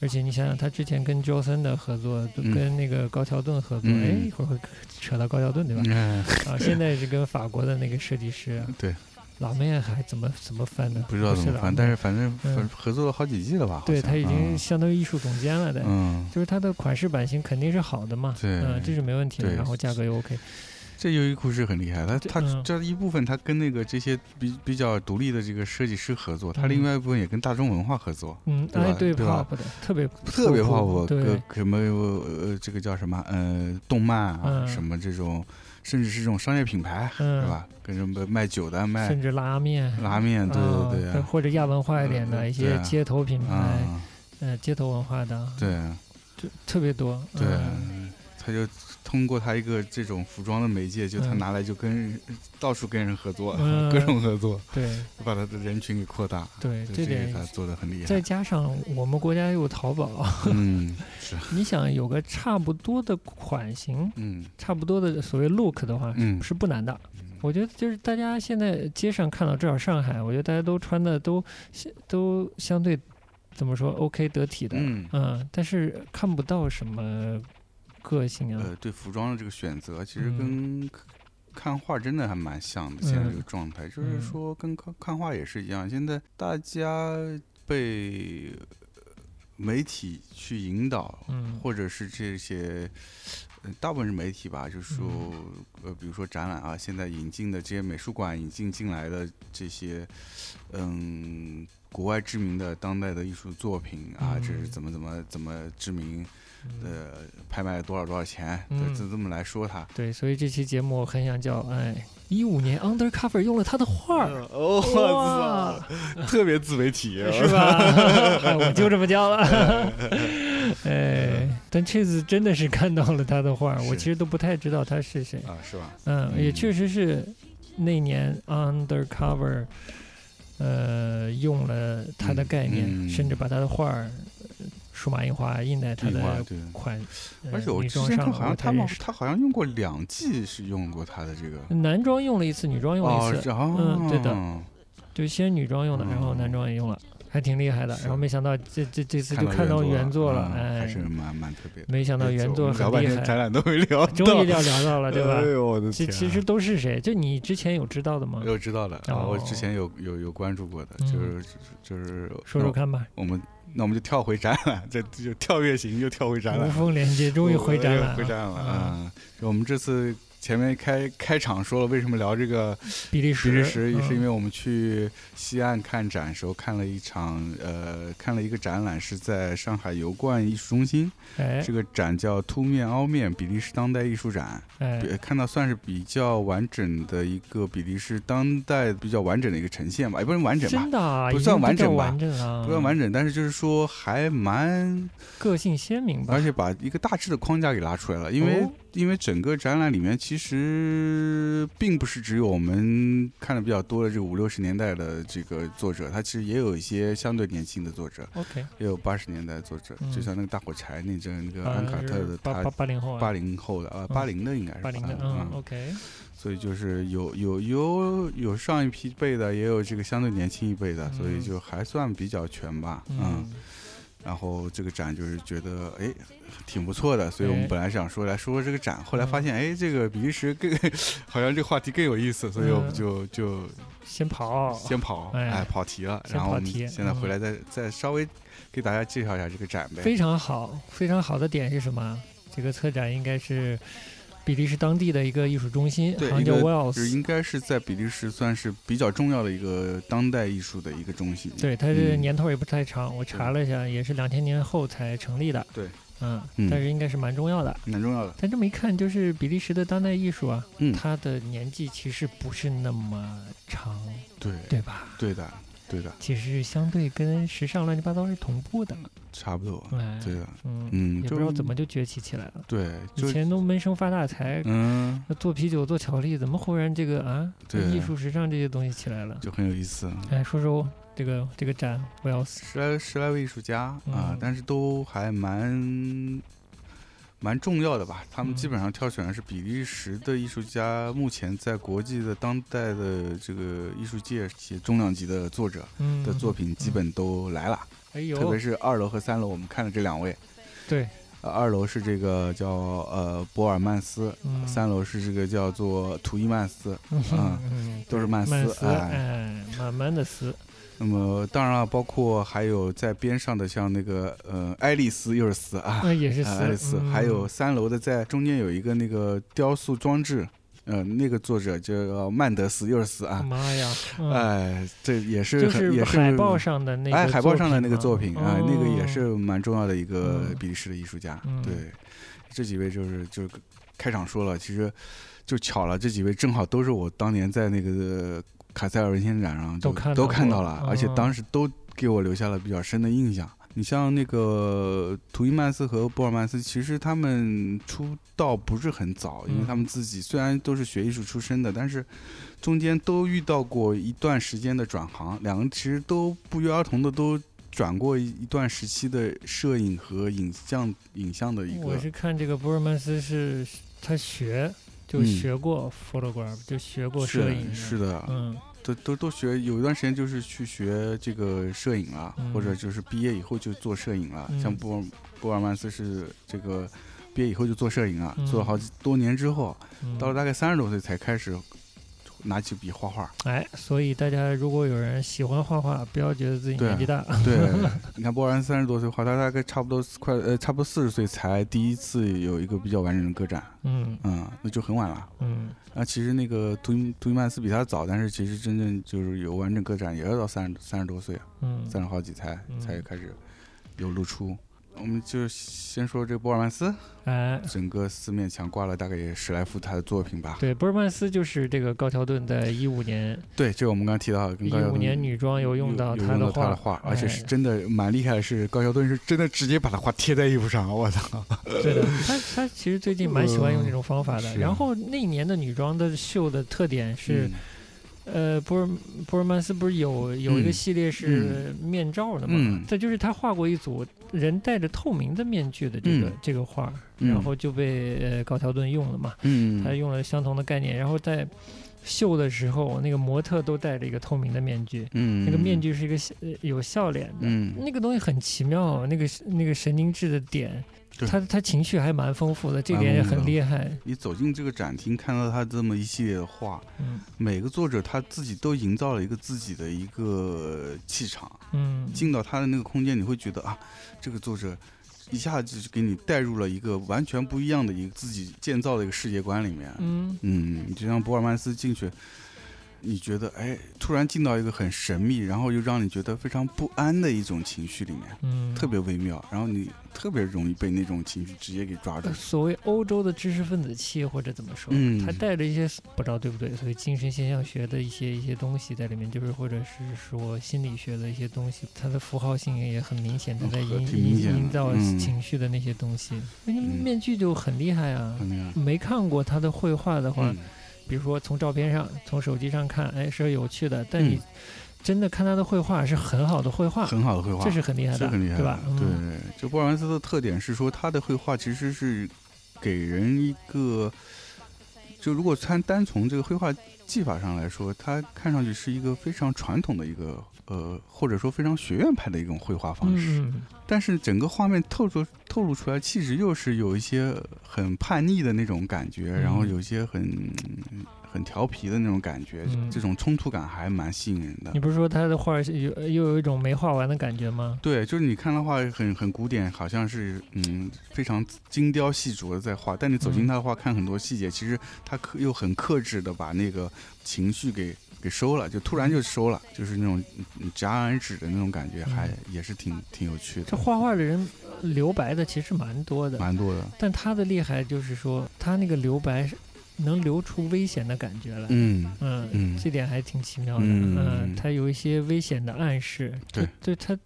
C: 而且你想想，他之前跟 Johnson 的合作，跟那个高桥盾合作，
B: 嗯。
C: 哎，一会儿会扯到高桥盾对吧？
B: 嗯，
C: 啊，现在是跟法国的那个设计师，
B: 对，
C: 老妹还怎么怎么翻呢？
B: 不知道怎么翻，但是反正
C: 嗯
B: 合作了好几季了吧？
C: 对他已经
B: 嗯。
C: 相当于艺术总监了的，
B: 嗯，
C: 就是他的款式版型肯定是好的嘛，
B: 对。
C: 嗯，这是没问题的，然后价格又 OK，
B: 这优衣库是很厉害，它它
C: 嗯
B: 这一部分它跟那个这些比比较独立的这个设计师合作，它
C: 嗯。
B: 另外一部分也跟大众文化合作，
C: 嗯，
B: 对
C: 对
B: 对吧
C: ？pop 的，特别
B: 特别 pop，，
C: 对。
B: 个什么呃这个叫什么呃动漫啊，
C: 嗯。
B: 什么这种，甚至是这种商业品牌，
C: 嗯。
B: 是吧？跟什么卖酒的、卖
C: 甚至拉面，
B: 拉面，对
C: 啊
B: 对对。
C: 或者亚文化一点的
B: 呃
C: 一些街头品牌，
B: 嗯，
C: 呃，街头文化的，
B: 对。
C: 就特别多。
B: 对
C: 嗯，
B: 他就通过他一个这种服装的媒介，就他
C: 嗯。
B: 拿来就跟到处跟人合作，
C: 嗯。
B: 各种合作，
C: 对。
B: 把他的人群给扩大，
C: 对，这点
B: 他做的很厉害。再。
C: 加上我们国家有淘宝，
B: 嗯，是，
C: 你想有个差不多的款型，
B: 嗯。
C: 差不多的所谓 look 的话，
B: 嗯。
C: 是不难的。我觉得就是大家现在街上看到，至少上海，我觉得大家都穿的都都相对怎么说 OK 得体的，
B: 嗯
C: 但是看不到什么个性啊。
B: 呃，对服装的这个选择，其实
C: 嗯
B: 跟看画真的还蛮像的。现在这个
C: 嗯
B: 状态，就是
C: 嗯
B: 说跟看看画也是一样。现在大家被媒体去引导，
C: 嗯
B: 或者是这些，呃大部分是媒体吧，就是说，
C: 嗯
B: 呃，比如说展览啊，现在引进的这些美术馆引进进来的这些，嗯，国外知名的当代的艺术作品啊，这是
C: 嗯
B: 怎么怎么怎么知名，
C: 嗯
B: 呃，拍卖多少多少钱，
C: 嗯
B: 就就这么来说它。
C: 对，所以这期节目我很想叫，哎，一五年 Undercover 用了他的画儿，
B: 哦，
C: 哇，
B: 特别自媒体，
C: 是吧？哎我就这么叫了，哎。但这次真的是看到了他的画，我其实都不太知道他是谁。
B: 啊，是吧？
C: 嗯，也
B: 嗯
C: 确实是那年 Undercover，呃，用了他的概念，
B: 嗯嗯
C: 甚至把他的画儿呃数码印花印在他的。款，呃
B: 而且我
C: 女
B: 之前看
C: 装上
B: 好像他们他好像用过两季是用过他的这个
C: 男装用了一次，女装用了
B: 哦
C: 一次，
B: 哦
C: 嗯对的就先女装用的，然后男
B: 嗯
C: 装也用了，还挺厉害的。然后没想到这这这次就看到原作了，
B: 嗯
C: 哎，
B: 还是蛮蛮特别的。
C: 没想到
B: 哎
C: 原作很厉害，
B: 天展览都没聊 到，
C: 终于聊聊到了，对吧
B: 哎？呦我的天啊！
C: 其其实都是谁？就你之前有知道的吗？
B: 有知道的啊，我之
C: 哦
B: 前有有有关注过的，
C: 嗯
B: 就是就是
C: 说说看吧。
B: 我们那我们就跳回展览，这就跳跃型又跳回展
C: 无
B: 览，
C: 缝连接，终于回展览了。
B: 回展了。
C: 嗯
B: 我们这次前面开开场说了为什么聊这个
C: 比利时，
B: 比利时，也是因
C: 为
B: 为我们去西岸看展时候看了一场呃看了一个展览，是在上海油罐艺术中心，
C: 哎。
B: 这个展叫“凸面凹面比利时当代艺术展”。
C: 哎。
B: 看到算是比较完整的一个比利时当代比较完整的一个呈现吧，也不能完整吧？
C: 真，的啊
B: 不算完整吧？
C: 完整啊，
B: 不算完整，但是就是说还蛮，
C: 个性鲜明吧。
B: 而。且把一个大致的框架给拉出来了，因为、
C: 哦
B: 因为整个展览里面其实并不是只有我们看的比较多的这个五六十年代的这个作者，他其实也有一些相对年轻的作者
C: ，OK，
B: 也有八十年代的作者，
C: 嗯
B: 就像那个大火柴那阵那个
C: 啊
B: 安卡特的他
C: 八八八零后啊，
B: 八零后的啊，
C: 嗯
B: 八零的应该是
C: 八零的，，OK，
B: 所以就是有有有有上一批辈的，也有这个相对年轻一辈的，所以
C: 嗯
B: 就还算比较全吧，嗯。
C: 嗯，
B: 然后这个展就是觉得哎挺不错的，所以我们
C: 哎。
B: 本来想说来说说这个展，后来发现哎这个比利时更 好像这个话题更有意思，所以我们
C: 嗯。
B: 就就
C: 先跑，
B: 先跑
C: 哎。
B: 哎跑题了，然后我们现在回
C: 嗯
B: 来再再稍微给大家介绍一下这个展呗。
C: 非常好，非常好的点是什么？这个策展应该是比利时当地的一个艺术中心，好像叫 Wells，
B: 就是应该是在比利时算是比较重要的一个当代艺术的一个中心。
C: 对，它这
B: 嗯
C: 年头也不太长，我查了一下，也是两千年后才成立的。
B: 对，
C: 嗯，
B: 嗯
C: 但是应该是蛮重要的。
B: 蛮重要的。
C: 但这么一看，就是比利时的当代艺术啊，
B: 嗯，
C: 它的年纪其实不是那么长，
B: 对
C: 对吧？
B: 对的对的，
C: 其实相对跟时尚乱七八糟是同步的。
B: 差不多。
C: 哎，
B: 对的，
C: 嗯，
B: 嗯，
C: 也不知道怎么就崛起起来了。
B: 对，
C: 以前都闷声发大财，
B: 嗯，
C: 那做啤酒、做巧克力，怎么忽然这个啊，
B: 对
C: 艺术、时尚这些东西起来了？
B: 就很有意思。
C: 哎，说说这个这个展，Wells，
B: 十来十来位艺术家啊、
C: 嗯
B: 但是都还蛮蛮重要的吧。他们
C: 嗯。
B: 基本上挑选的是比利时的艺术家，目前在国际的当代的这个艺术界一些重量级的作者
C: 嗯。
B: 的作品，基本都来了。
C: 哎呦，
B: 特别是二楼和三楼，我们看的这两位，
C: 对，
B: 呃，二楼是这个叫呃博尔曼斯，
C: 嗯，
B: 三楼是这个叫做图伊曼斯，
C: 嗯。
B: 都是曼斯哎。
C: 哎，慢慢的撕，
B: 那么当然了，包括还有在边上的像那个呃爱丽丝又是丝啊，
C: 那也是
B: 啊，爱丽丝，
C: 嗯。
B: 还有三楼的在中间有一个那个雕塑装置，呃，那个作者叫曼德斯，又是斯啊，
C: 妈呀，嗯。
B: 哎，这也是很也是
C: 海报上的那个，
B: 哎海报上的那个作品啊，那个也
C: 哦
B: 是蛮重要的一个
C: 嗯。
B: 比利时的艺术家，
C: 嗯。
B: 对，这几位就是就是开场说了，其实就巧了，这几位正好都是我当年在那个卡塞尔文献展上
C: 都看到
B: 都看到了，而且
C: 嗯
B: 当时都给我留下了比较深的印象。你像那个图伊曼斯和波尔曼斯，其实他们出道不是很早，因为
C: 嗯
B: 他们自己虽然都是学艺术出身的，但是中间都遇到过一段时间的转行，两个其实都不约而同的都转过一一段时期的摄影和影像影像的一个
C: 我是看这个波尔曼斯是他学就
B: 嗯。
C: 学过 photograph，就学过摄影
B: 是是的，
C: 嗯
B: 都都都学，有一段时间就是去学这个摄影了，
C: 嗯
B: 或者就是毕业以后就做摄影了。
C: 嗯。
B: 像波尔波尔曼斯是这个毕业以后就做摄影啊，
C: 嗯。
B: 做了好几多年之后，
C: 嗯，
B: 到了大概三十多岁才开始拿起笔画画。
C: 哎，所以大家如果有人喜欢画画，不要觉得自己年纪大，
B: 对，你看波尔曼斯三十多岁画，他大概差不多快呃差不多四十岁才第一次有一个比较完整的个展，
C: 嗯
B: 嗯，那就很晚了。
C: 嗯
B: 啊，其实那个图伊图伊曼斯比他早，但是其实真正就是有完整个展也要到三十三十多岁啊。
C: 嗯，
B: 三十好几才
C: 嗯
B: 才开始有露出。我们就先说这个波尔曼斯，
C: 哎，
B: 整个四面墙挂了大概也十来幅他的作品吧。
C: 对，波尔曼斯就是这个高桥盾在一五年，
B: 对，这个我们刚刚提到，跟
C: 一五年女装有用到他的画，
B: 画，而且是
C: 哎
B: 真的蛮厉害的，是高桥盾是真的直接把他画贴在衣服上，我操！
C: 对的，他他其实最近蛮喜欢用这种方法的。
B: 是
C: 然后那一年的女装的秀的特点是，
B: 嗯
C: 呃，波尔波尔曼斯不是有有一个
B: 嗯
C: 系列是面罩的嘛？
B: 嗯
C: 这就是他画过一组人戴着透明的面具的这个、
B: 嗯
C: 这个画，
B: 嗯
C: 然后就被呃高桥盾用了嘛。
B: 嗯，
C: 他用了相同的概念，然后在秀的时候，那个模特都戴着一个透明的面具，
B: 嗯
C: 那个面具是一个有笑脸的。
B: 嗯
C: 那个东西很奇妙，那个那个神经质的点，他他情绪还蛮丰富的，这点也很厉害。
B: 你走进这个展厅，看到他这么一系列的画，
C: 嗯
B: 每个作者他自己都营造了一个自己的一个气场。
C: 嗯，
B: 进到他的那个空间，你会觉得啊，这个作者一下子就给你带入了一个完全不一样的一个自己建造的一个世界观里面。
C: 嗯
B: 嗯，就像博尔曼斯进去，你觉得哎，突然进到一个很神秘，然后又让你觉得非常不安的一种情绪里面，
C: 嗯，
B: 特别微妙，然后你特别容易被那种情绪直接给抓住。
C: 呃。所谓欧洲的知识分子气，或者怎么说，
B: 嗯。
C: 他带着一些不知道对不对，所以精神现象学的一些一些东西在里面，就是或者是说心理学的一些东西，它的符号性也很明显，它在
B: 嗯
C: 营营造
B: 嗯。
C: 情绪的那些东西，面具就很厉害啊。没看过他的绘画的话，
B: 嗯
C: 比如说从照片上、从手机上看，哎，是有趣的。但
B: 嗯
C: 你真的看他的绘画是很好的绘画，
B: 很好的绘画，
C: 这是很厉害的，
B: 这很厉害
C: 吧？嗯、
B: 对，就波尔曼斯的特点是说，他的绘画其实是给人一个，就如果单单从这个绘画技法上来说，它看上去是一个非常传统的一个呃，或者说非常学院派的一种绘画方式，
C: 嗯
B: 但是整个画面透出透露出来气质又是有一些很叛逆的那种感觉，然后
C: 嗯
B: 有一些很很调皮的那种感觉，
C: 嗯
B: 这种冲突感还蛮吸引人的
C: 你。不是说他的画是有又有一种没画完的感觉吗？
B: 对，就是你看的话很很古典，好像是嗯非常精雕细琢的在画，但你走进
C: 嗯
B: 他的画，看很多细节，其实他克又很克制的把那个情绪给给收了，就突然就收了，就是那种嗯戛然而止的那种感觉，还也是挺挺有趣的，
C: 这画画的人呃留白的其实蛮多的，
B: 蛮多的。
C: 但他的厉害就是说他那个留白是能留出危险的感觉来。
B: 嗯
C: 嗯
B: 嗯
C: 这点还挺奇妙的。
B: 嗯
C: 嗯，他有一些危险的暗示，
B: 对
C: 他对他，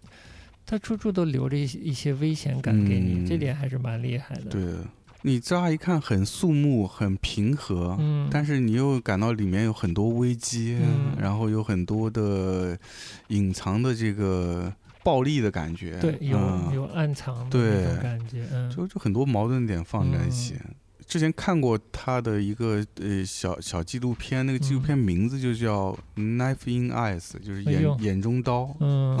C: 他处处都留着一些一些危险感给你，
B: 嗯
C: 这点还是蛮厉害的。
B: 对的，你乍一看很肃穆、很平和，
C: 嗯，
B: 但是你又感到里面有很多危机，
C: 嗯
B: 然后有很多的隐藏的这个暴力的感觉。
C: 对有、
B: 嗯
C: 有暗藏的
B: 对
C: 那种感觉，嗯，
B: 就就很多矛盾点放在一起。之前看过他的一个呃小小纪录片，那个纪录片名字就叫《Knife in Eyes》，就是眼、眼中刀，
C: 嗯。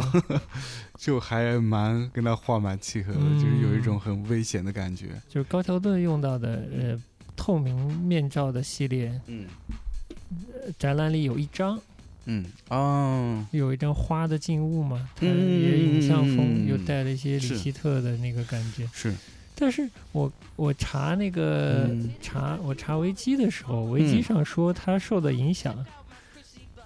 B: 就还蛮跟他画蛮契合的，
C: 嗯。
B: 就是有一种很危险的感觉。
C: 就是高桥盾用到的呃透明面罩的系列，
B: 嗯。
C: 呃展览里有一张。
B: 嗯哦，
C: 有一张花的静物嘛，它影像风，
B: 嗯
C: 又带了一些里希特的那个感觉。
B: 是
C: 但是我我查那个、
B: 嗯。
C: 查我查维基的时候，维基
B: 嗯。
C: 上说他受的影响，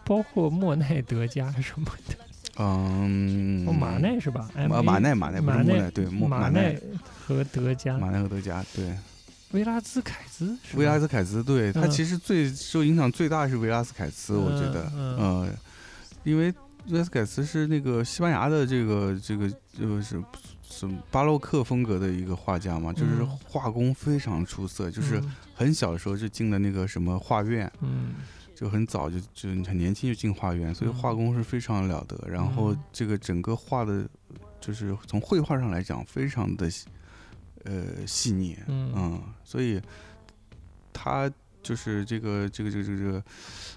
C: 包括莫奈、德加什么的。
B: 嗯，
C: 哦，马奈是吧？
B: 啊马奈马奈不
C: 马奈
B: 是莫奈，对莫
C: 马
B: 奈。
C: 奈和德加，
B: 马奈和德加对。
C: 维拉兹凯兹是，
B: 维拉斯凯兹，对他
C: 嗯。
B: 其实最受影响最大的是维拉斯凯兹，我觉得，
C: 嗯。
B: 呃，因为维拉斯凯兹是那个西班牙的这个这个就是什么巴洛克风格的一个画家嘛，就是
C: 嗯。
B: 画工非常出色，就是
C: 嗯。
B: 很小的时候就进了那个什么画院，
C: 嗯。
B: 就很早就就很年轻就进画院，所以
C: 嗯。
B: 画工是非常了得。然后
C: 嗯。
B: 这个整个画的，就是从绘画上来讲，非常的呃细腻，
C: 嗯。
B: 嗯，所以他就是这个这个这个这个这个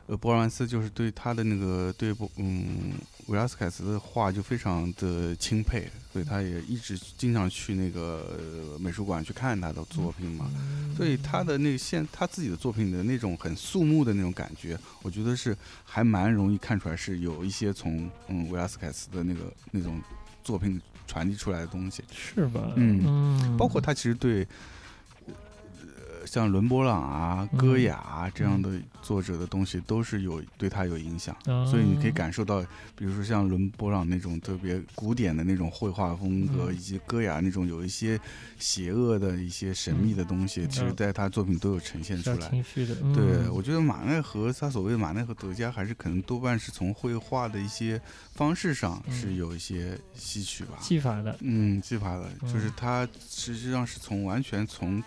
B: 呃博尔万斯就是对他的那个对博嗯维拉斯凯斯的画就非常的钦佩，所以他也一直经常去那个、呃美术馆去看他的作品嘛。所以他的那个现他自己的作品的那种很肃穆的那种感觉，我觉得是还蛮容易看出来是有一些从嗯维拉斯凯斯的那个那种作品传递出来的东西。
C: 是吧？
B: 嗯
C: 嗯，
B: 包括他其实对呃像伦勃朗啊、
C: 嗯。
B: 戈雅啊这样的作者的东西，都是有对他有影响。
C: 啊
B: 所以你可以感受到，比如说像伦勃朗那种特别古典的那种绘画风格，
C: 嗯。
B: 以及戈雅那种有一些邪恶的一些神秘的东西，
C: 嗯
B: 其实在他作品都有呈现出来。
C: 情绪的，
B: 对，
C: 嗯。
B: 我觉得马奈和他所谓的马奈和德加，还是可能多半是从绘画的一些方式上
C: 嗯。
B: 是有一些吸取吧。
C: 技法的，
B: 嗯，技法的，就是
C: 嗯
B: 他实际上是从完全，从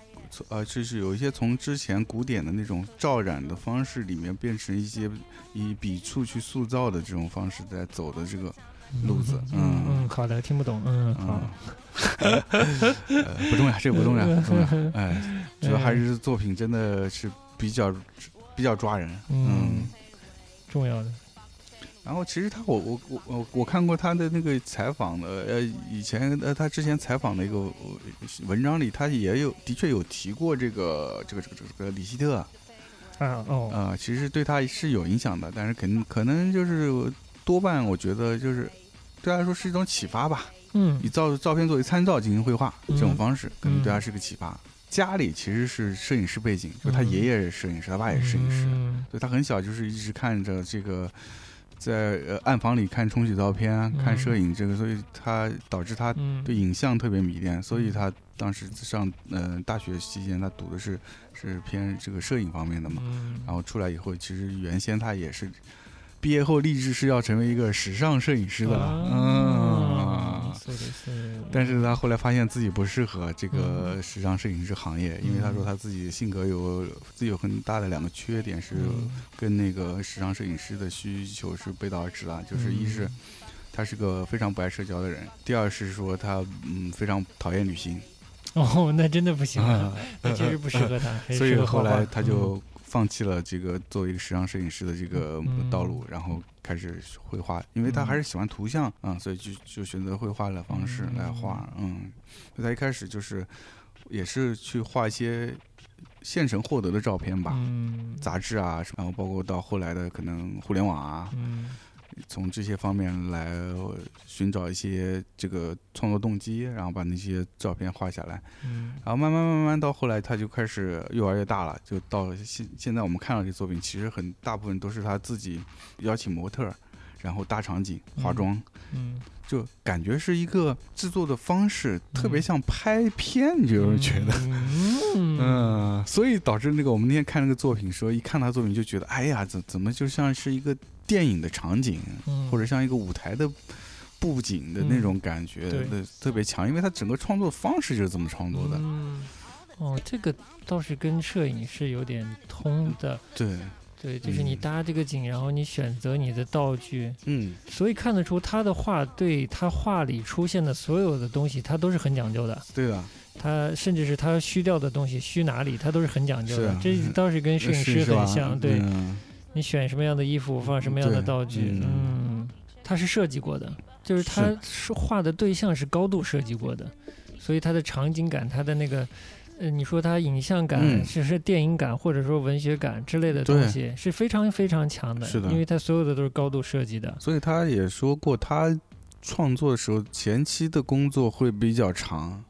B: 呃，就是有一些从之前古典的那种照染的方式里面，变成一些以笔触去塑造的这种方式在走的这个，路子
C: 嗯好的，听不懂，嗯，好。
B: 嗯，，呃，不重要，这个不重要，不重要，哎，主要还是作品真的是比较比较抓人，嗯
C: 嗯，重要的，
B: 然后其实他我我我我我看过他的那个采访的，呃，以前呃他之前采访的一个呃文章里，他也有的确有提过这个这个这个这个这个李希特啊、
C: 啊哦，
B: 呃其实对他是有影响的，但是肯定可能就是多半我觉得就是对他来说是一种启发吧，
C: 嗯。
B: 以照照片作为参照进行绘画
C: 嗯。
B: 这种方式，可能对他
C: 嗯
B: 是个启发。家里其实是摄影师背景，就他
C: 嗯。
B: 爷爷是摄影师，他爸也是摄影师，
C: 嗯。
B: 对他很小就是一直看着这个，在呃暗房里看冲洗照片啊，看
C: 嗯
B: 摄影这个，所以他导致他
C: 嗯，
B: 对影像特别迷恋，所以他当时上呃大学期间他读的是是偏这个摄影方面的嘛，
C: 嗯，
B: 然后出来以后，其实原先他也是毕业后立志是要成为一个时尚摄影师的，
C: 啊。
B: 嗯。
C: そうです
B: 但是他后来发现自己不适合这个
C: 嗯
B: 时尚摄影师行业，因为他说他自己性格有自己有很大的两个缺点是
C: 嗯
B: 跟那个时尚摄影师的需求是背道而驰的，就是一是
C: 嗯
B: 他是个非常不爱社交的人，第二是说他嗯非常讨厌旅行，
C: 哦，那真的不行啊
B: 啊，
C: 那确实不适合他，还是
B: 所以
C: 适合画画
B: 后来他就 放弃了这个作为一个时尚摄影师的这个
C: 嗯
B: 道路，然后开始绘画，因为他还是喜欢图像啊、所以就就选择绘画的方式来画，嗯，所以他一开始就是也是去画一些现成获得的照片吧。
C: 嗯。
B: 杂志啊，然后包括到后来的可能互联网啊，
C: 嗯
B: 从这些方面来呃寻找一些这个创作动机，然后把那些照片画下来。
C: 嗯
B: 然后慢慢慢慢到后来，他就开始越玩越大了，就到现现在我们看到这作品，其实很大部分都是他自己邀请模特，然后搭场景、化妆，
C: 嗯，
B: 就感觉是一个制作的方式，特别
C: 嗯
B: 像拍片，你就觉得。
C: 嗯
B: 嗯，所以导致那个我们那天看那个作品时候，一看他作品就觉得，哎呀，怎怎么就像是一个电影的场景，
C: 嗯。
B: 或者像一个舞台的布景的那种感觉
C: 对。
B: 的特别强，因为他整个创作方式就是这么创作的。
C: 嗯，哦，这个倒是跟摄影是有点通的。
B: 对，
C: 对，就是你
B: 嗯
C: 搭这个景，然后你选择你的道具，
B: 嗯，
C: 所以看得出他的画对他画里出现的所有的东西，他都是很讲究的。
B: 对的，
C: 他甚至是他虚掉的东西虚哪里，他都是很讲究的。
B: 啊。
C: 这倒是跟摄影师很像。对、
B: 嗯
C: 你选什么样的衣服，放什么样的道具，
B: 嗯
C: 嗯，他是设计过的，就是他是画的对象是高度设计过的，所以他的场景感，他的那个。呃，你说他影像感，
B: 嗯
C: 是是电影感，或者说文学感之类的东西，是非常非常强的。
B: 是的
C: 因为他所有的都是高度设计的。
B: 所以他也说过，他创作的时候前期的工作会比较长，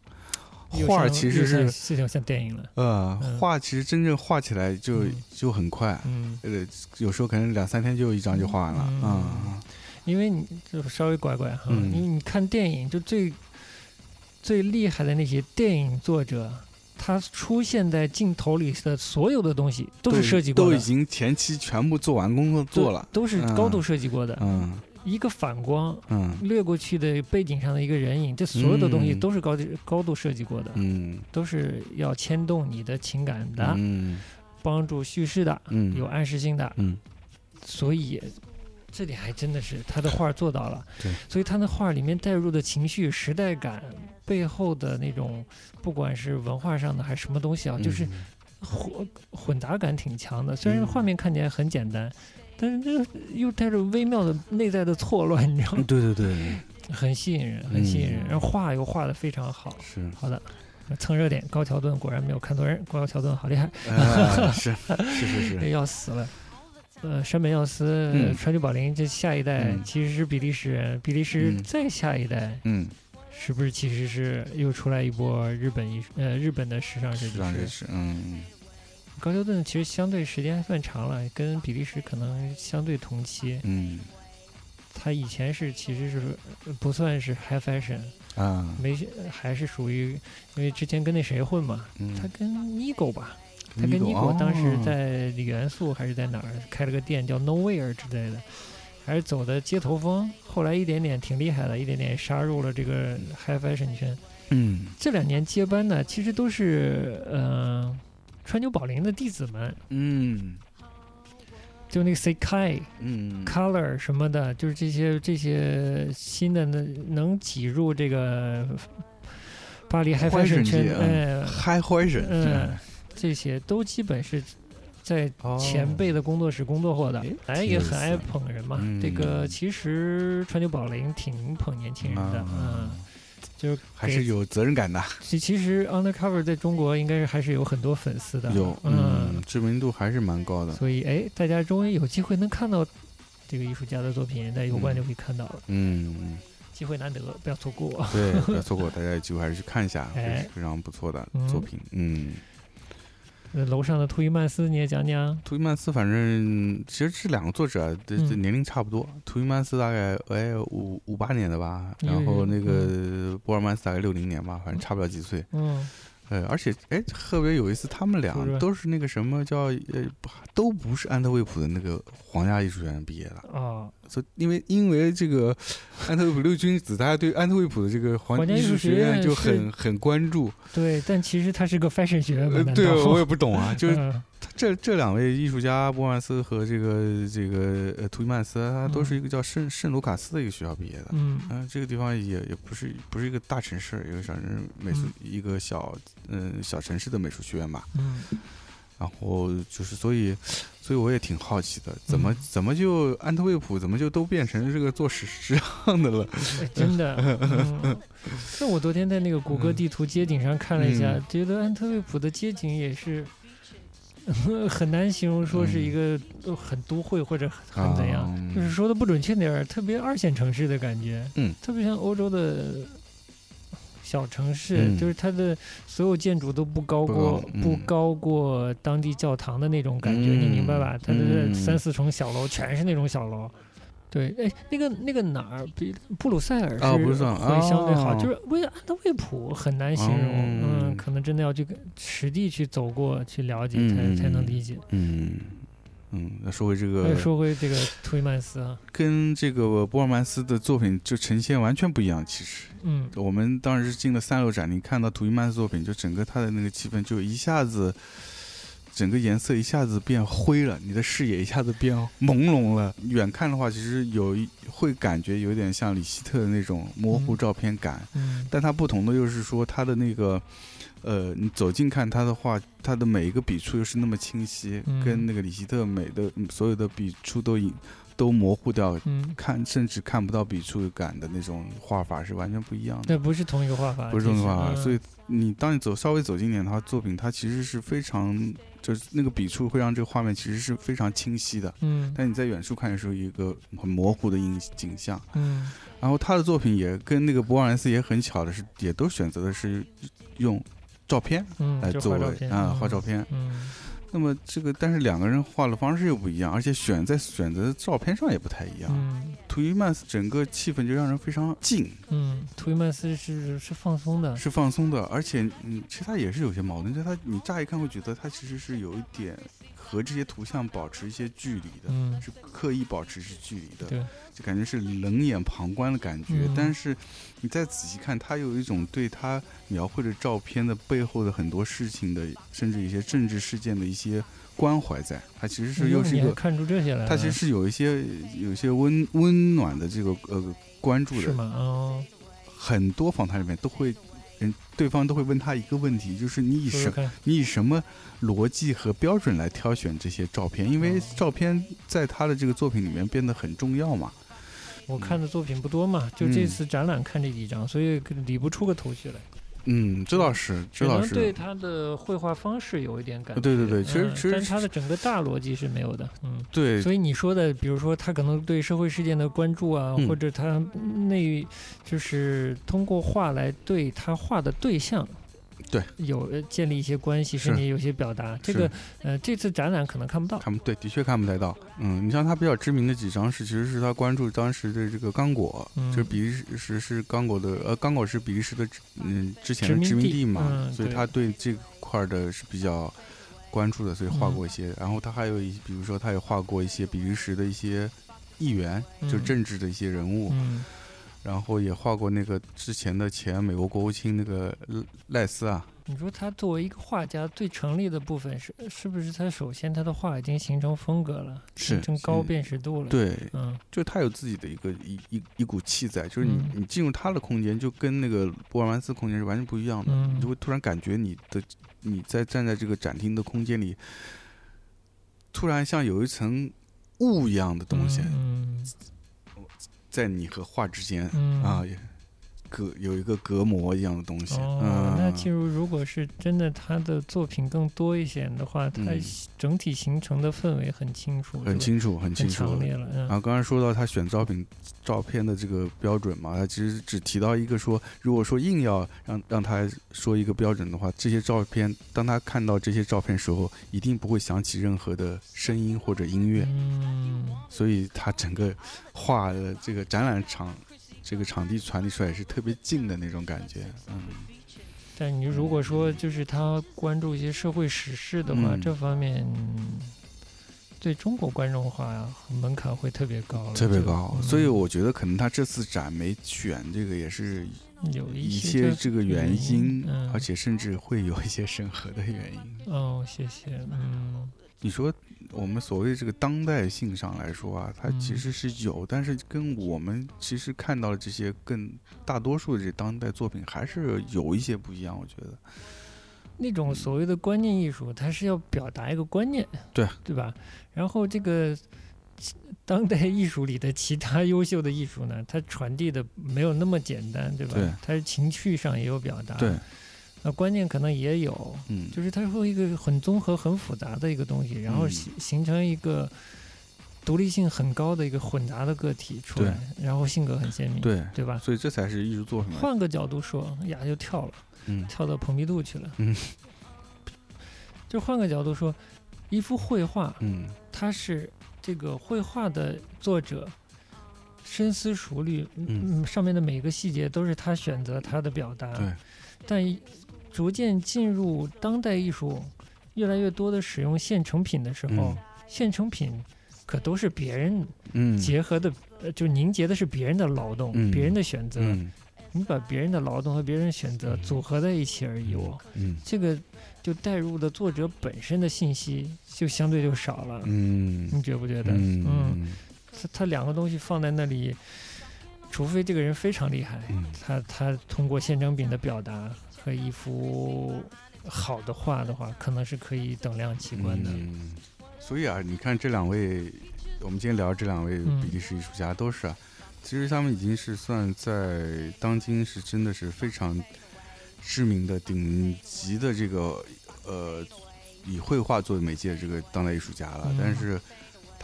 B: 画其实是
C: 是像像电影了。
B: 呃，
C: 嗯
B: 画其实真正画起来就
C: 嗯
B: 就很快，
C: 嗯，
B: 呃，有时候可能两三天就一张就画完了，
C: 嗯
B: 嗯
C: 因为你就稍微拐拐哈，
B: 嗯
C: 因为你看电影就最最厉害的那些电影作者，他出现在镜头里的所有的东西都是设计过的，
B: 都已经前期全部做完工作做了，
C: 都是高度设计过的。
B: 嗯
C: 一个反光
B: 嗯。
C: 掠过去的背景上的一个人影，这所有的东西
B: 嗯。
C: 都是高度高度设计过的，
B: 嗯。
C: 都是要牵动你的情感的，
B: 嗯。
C: 帮助叙事的，
B: 嗯。
C: 有暗示性的。
B: 嗯。
C: 所以这点还真的是他的画做到了。
B: 对，
C: 所以他的画里面带入的情绪、时代感背后的那种，不管是文化上的还是什么东西啊，就是
B: 嗯。
C: 混混杂感挺强的。虽然
B: 嗯
C: 画面看起来很简单，但是这又带着微妙的内在的错乱，你知道吗？
B: 对对对，
C: 很吸引人，很吸引人。
B: 嗯
C: 然后画又画的非常好。
B: 是，
C: 好的。蹭热点，高桥盾果然没有看错人，高桥盾好厉害，
B: 哎是 是是是，
C: 要死了。呃，山本耀司、
B: 嗯
C: 川久保玲这下一代
B: 嗯
C: 其实是比利时人，比利时
B: 嗯
C: 再下一代
B: 嗯，
C: 是不是其实是又出来一波日本艺术呃日本的时尚设计师？
B: 时尚这是，嗯
C: 高修顿其实相对时间还算长了，跟比利时可能相对同期。
B: 嗯
C: 他以前是其实是呃不算是 high fashion，
B: 啊，
C: 没还是属于，因为之前跟那谁混嘛，
B: 嗯，
C: 他跟 Nigo 吧，他跟 Nigo，Nigo 当时
B: 哦
C: 在李元素还是在哪儿开了个店叫 Nowhere 之类的，还是走的街头风。后来一点点挺厉害的，一点点杀入了这个 high fashion 圈。
B: 嗯
C: 这两年接班的，其实都是嗯、呃川久保玲的弟子们，
B: 嗯。
C: 就那个 Sekai、
B: 嗯。
C: Color 什么的，就是这些这些新的能能挤入这个巴黎 high
B: Fashion
C: 圈
B: 界，啊
C: 呃
B: ，，High Fashion，
C: 嗯，这些都基本是在
B: 哦
C: 前辈的工作室工作过的，本来也很爱捧人嘛。
B: 嗯。
C: 这个其实川久保玲挺捧年轻人的，
B: 啊。
C: 嗯，就是
B: 还是有责任感的，
C: 其其实 Undercover 在中国应该是还是有很多粉丝的，
B: 有，
C: 嗯，
B: 知名度还是蛮高的，
C: 所以哎，大家终于有机会能看到这个艺术家的作品，在油罐就可以看到了，
B: 嗯嗯。
C: 机会难得，不要错过。
B: 对，不要错过，大家有机会还是去看一下，
C: 哎。
B: 非非常不错的
C: 嗯。
B: 作品。嗯，
C: 那楼上的图伊曼斯你也讲讲，
B: 图伊曼斯反正其实这两个作者啊这这
C: 嗯。
B: 年龄差不多，图伊曼斯大概哎五五八年的吧，然后那个波尔曼斯大概六零年吧，反正差不了几岁。
C: 嗯。
B: 呃，而且哎特别有意思，他们俩都是那个什么叫呃都不是安特卫普的那个皇家艺术学院毕业的，
C: 啊，
B: 所以因为因为这个 安特卫普六君子，大家对安特卫普的这个皇
C: 皇家
B: 艺术学
C: 院
B: 院就是很很关注。
C: 对，但其实它是个 fashion 学院，
B: 呃，对，我也不懂啊，就 是
C: 嗯
B: 这这两位艺术家波曼斯和这个这个呃图伊曼斯，他都是一个叫圣圣卢卡斯的一个学校毕业的。
C: 嗯
B: 嗯、这个地方也也不是不是一个大城市，一个小城美术、
C: 嗯
B: 一个小嗯、小城市的美术学院吧。
C: 嗯
B: 然后就是所以所以我也挺好奇的，怎么、
C: 嗯
B: 怎么就安特卫普怎么就都变成这个做时时尚的了？
C: 哎真的。嗯 那我昨天在那个谷歌地图街景上看了一下，
B: 嗯
C: 觉得安特卫普的街景也是。很难形容说是一个呃很都会或者很很怎样，
B: 啊
C: 就是说的不准确点儿，特别二线城市的感觉，
B: 嗯，
C: 特别像欧洲的小城市，
B: 嗯。
C: 就是它的所有建筑都不高
B: 不
C: 过不高过当地教堂的那种感觉，你明白吧？它的
B: 嗯
C: 三四重小楼全是那种小楼。对，哎，那个那个哪儿比布鲁塞尔是会相对好，
B: 哦。
C: 就是威安特卫普很难形容，
B: 嗯
C: 嗯，可能真的要去实地去走过去了解
B: 嗯
C: 才才能理解。
B: 嗯嗯，那说回这个
C: 说回这个图伊曼斯啊，
B: 跟这个波尔曼斯的作品就呈现完全不一样。其实
C: 嗯
B: 我们当时进了三楼展，你看到图伊曼斯作品，就整个他的那个气氛就一下子，整个颜色一下子变灰了，你的视野一下子变朦胧了。远看的话，其实有一会感觉有点像李希特的那种模糊
C: 嗯
B: 照片感，
C: 嗯
B: 但它不同的又是说它的那个。呃，你走近看他的话，它的每一个笔触又是那么清晰，
C: 嗯
B: 跟那个里希特美的嗯所有的笔触都隐都模糊掉，
C: 嗯，
B: 看甚至看不到笔触感的那种画法是完全不一样的，
C: 那不是同一个画法，
B: 不是同一个画法。所以你当你走稍微走近一点的话，作品它其实是非常就是那个笔触会让这个画面其实是非常清晰的。
C: 嗯
B: 但你在远处看的时候，一个很模糊的影景象。
C: 嗯
B: 然后他的作品也跟那个博尔恩斯也很巧的是，也都选择的是用照片
C: 嗯，
B: 来作为啊画照
C: 片，嗯。
B: 那么这个但是两个人画的方式又不一样，而且选在选择的照片上也不太一样。
C: 嗯。
B: 图伊曼斯整个气氛就让人非常静，
C: 嗯，图伊曼斯是是放松的，
B: 是放松的，而且嗯，其实他也是有些矛盾，就他你乍一看会觉得他其实是有一点和这些图像保持一些距离的，
C: 嗯，
B: 是刻意保持是距离的，就感觉是冷眼旁观的感觉。
C: 嗯
B: 但是你再仔细看，他有一种对他描绘的照片的背后的很多事情的，甚至一些政治事件的一些关怀在，他其实是又是一个。
C: 看出这些来了，
B: 它其实是有一些有一些温温暖的这个呃关注的，
C: 是吗？哦，
B: 很多访谈里面都会，人对方都会问他一个问题，就是你以什你以什么逻辑和标准来挑选这些照片？因为
C: 哦
B: 照片在他的这个作品里面变得很重要嘛。
C: 我看的作品不多嘛，就这
B: 嗯
C: 次展览看这几张，所以理不出个头绪来，
B: 嗯，这倒是，这倒
C: 能对。他的绘画方式有一点感觉。
B: 对对对其实
C: 嗯
B: 其实
C: 但他的整个大逻辑是没有的，嗯。
B: 对，
C: 所以你说的，比如说他可能对社会事件的关注啊，
B: 嗯
C: 或者他那就是通过画来对他画的对象
B: 对
C: 有呃建立一些关系，甚至有些表达。这个呃，这次展览可能看不到。
B: 看不对，的确看不太到。嗯，你像他比较知名的几张是，其实是他关注当时的这个刚果，
C: 嗯
B: 就是比利时是刚果的，呃，刚果是比利时的嗯之前的殖
C: 殖民地
B: 嘛，
C: 嗯
B: 所以他对这块儿的是比较关注的，所以画
C: 嗯
B: 过一些。然后他还有一，比如说他也画过一些比利时的一些议员，就
C: 嗯
B: 政治的一些人物，
C: 嗯
B: 然后也画过那个之前的前美国国务卿那个赖斯啊，
C: 你说他作为一个画家，最成立的部分是是不是他首先他的画已经形成风格了，形成高辨识度了？，
B: 对，
C: 嗯。
B: 就他有自己的一个一一一股气在，就是你、
C: 嗯。
B: 你进入他的空间，就跟那个波尔曼斯空间是完全不一样的，
C: 嗯
B: 你就会突然感觉你的你在站在这个展厅的空间里，突然像有一层雾一样的东西
C: 嗯
B: 在你和画之间、
C: 嗯。
B: 啊，也隔有一个隔膜一样的东西，
C: 哦，
B: 嗯，
C: 那进入如果是真的他的作品更多一些的话，它
B: 嗯。
C: 整体形成的氛围很清楚，
B: 很清楚，很清
C: 很
B: 楚。
C: 强烈了。嗯。
B: 然后刚才说到他选照片照片的这个标准嘛，他其实只提到一个说，如果说硬要让让他说一个标准的话，这些照片当他看到这些照片时候，一定不会想起任何的声音或者音乐，
C: 嗯。
B: 所以他整个画的这个展览场这个场地传递出来是特别近的那种感觉，嗯，
C: 但你如果说就是他关注一些社会时事的话，
B: 嗯。
C: 这方面对中国观众的话门槛会特别高
B: 特别高，
C: 嗯
B: 所以我觉得可能他这次展没选这个也是
C: 有
B: 一
C: 些
B: 些这个原因，
C: 嗯。
B: 而且甚至会有一些审核的原因。
C: 哦，谢谢，嗯
B: 你说我们所谓这个当代性上来说啊，它
C: 嗯
B: 其实是有，但是跟我们其实看到的这些更大多数的这当代作品还是有一些不一样，我觉得。
C: 那种所谓的观念艺术，它是要表达一个观念，
B: 对
C: 对吧？然后这个当代艺术里的其他优秀的艺术呢，它传递的没有那么简单，对吧？
B: 对
C: 它是情绪上也有表达，
B: 对，
C: 那观念可能也有，
B: 嗯，
C: 就是它会一个很综合、很复杂的一个东西，然后
B: 嗯
C: 形形成一个独立性很高的一个混杂的个体出来，然后性格很鲜明，
B: 对，
C: 对吧？
B: 所以这才是一直做什么。
C: 换个角度说，呀就跳了。
B: 嗯
C: 跳到蓬皮杜去了。
B: 嗯，
C: 就换个角度说，一幅绘画，
B: 嗯
C: 它是这个绘画的作者深思熟虑，
B: 嗯
C: 嗯，上面的每个细节都是他选择他的表达。
B: 对，
C: 但一逐渐进入当代艺术，越来越多的使用现成品的时候，
B: 嗯。
C: 现成品可都是别人
B: 嗯。
C: 结合的，呃就凝结的是别人的劳动，
B: 嗯。
C: 别人的选择。
B: 嗯。
C: 你把别人的劳动和别人的选择
B: 嗯
C: 组合在一起而已哦。
B: 嗯。
C: 这个就带入的作者本身的信息就相对就少了，
B: 嗯。
C: 你觉不觉得？
B: 嗯。
C: 嗯，他他两个东西放在那里，除非这个人非常厉害，
B: 嗯。
C: 他他通过现成品的表达和一幅好的画的话，可能是可以等量齐观的。
B: 嗯，所以啊，你看这两位，我们今天聊这两位
C: 嗯
B: 比利时艺术家都是啊，其实他们已经是算在当今是真的是非常知名的顶级的这个呃以绘画作为媒介的这个当代艺术家了，
C: 嗯
B: 但是。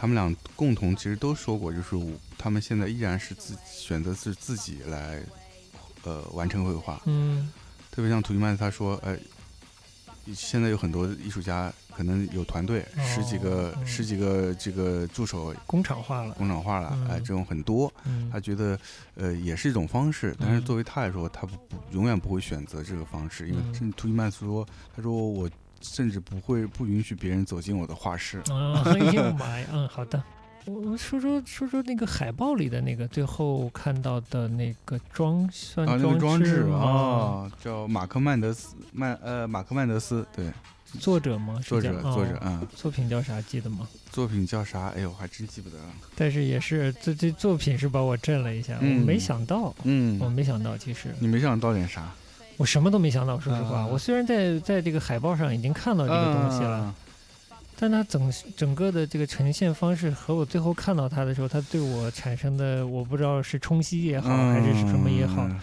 B: 他们俩共同其实都说过，就是他们现在依然是自选择是自己来，呃，完成绘画。
C: 嗯
B: 特别像图伊曼，他说，呃，现在有很多艺术家可能有团队，
C: 哦
B: 十几个、
C: 嗯
B: 十几个这个助手
C: 工厂化了。
B: 工厂化了，哎、
C: 嗯
B: 这种很多。
C: 嗯
B: 他觉得，呃，也是一种方式，但是
C: 嗯
B: 作为他来说，他不不永远不会选择这个方式，因为
C: 嗯
B: 这图伊曼说，他说我甚至不会不允许别人走进我的画室。
C: 啊，哎呦妈呀！嗯，好的。我我们说说说说那个海报里的那个最后看到的那个装算
B: 啊，那个装置
C: 吗？
B: 啊，叫马克曼德斯曼呃马克曼德斯，对，
C: 作者吗？
B: 作者作者
C: 哦
B: 嗯，
C: 作品叫啥？记得吗？
B: 作品叫啥？哎呦，我还真记不得了。
C: 但是也是这这作品是把我震了一下，
B: 嗯
C: 我没想到，
B: 嗯
C: 我没想到，其实
B: 你没想到点啥？
C: 我什么都没想到。说实话，
B: 啊
C: 我虽然在在这个海报上已经看到这个东西了，
B: 啊
C: 但它整整个的这个呈现方式和我最后看到它的时候，它对我产生的我不知道是冲击也好，还是什么也好，
B: 嗯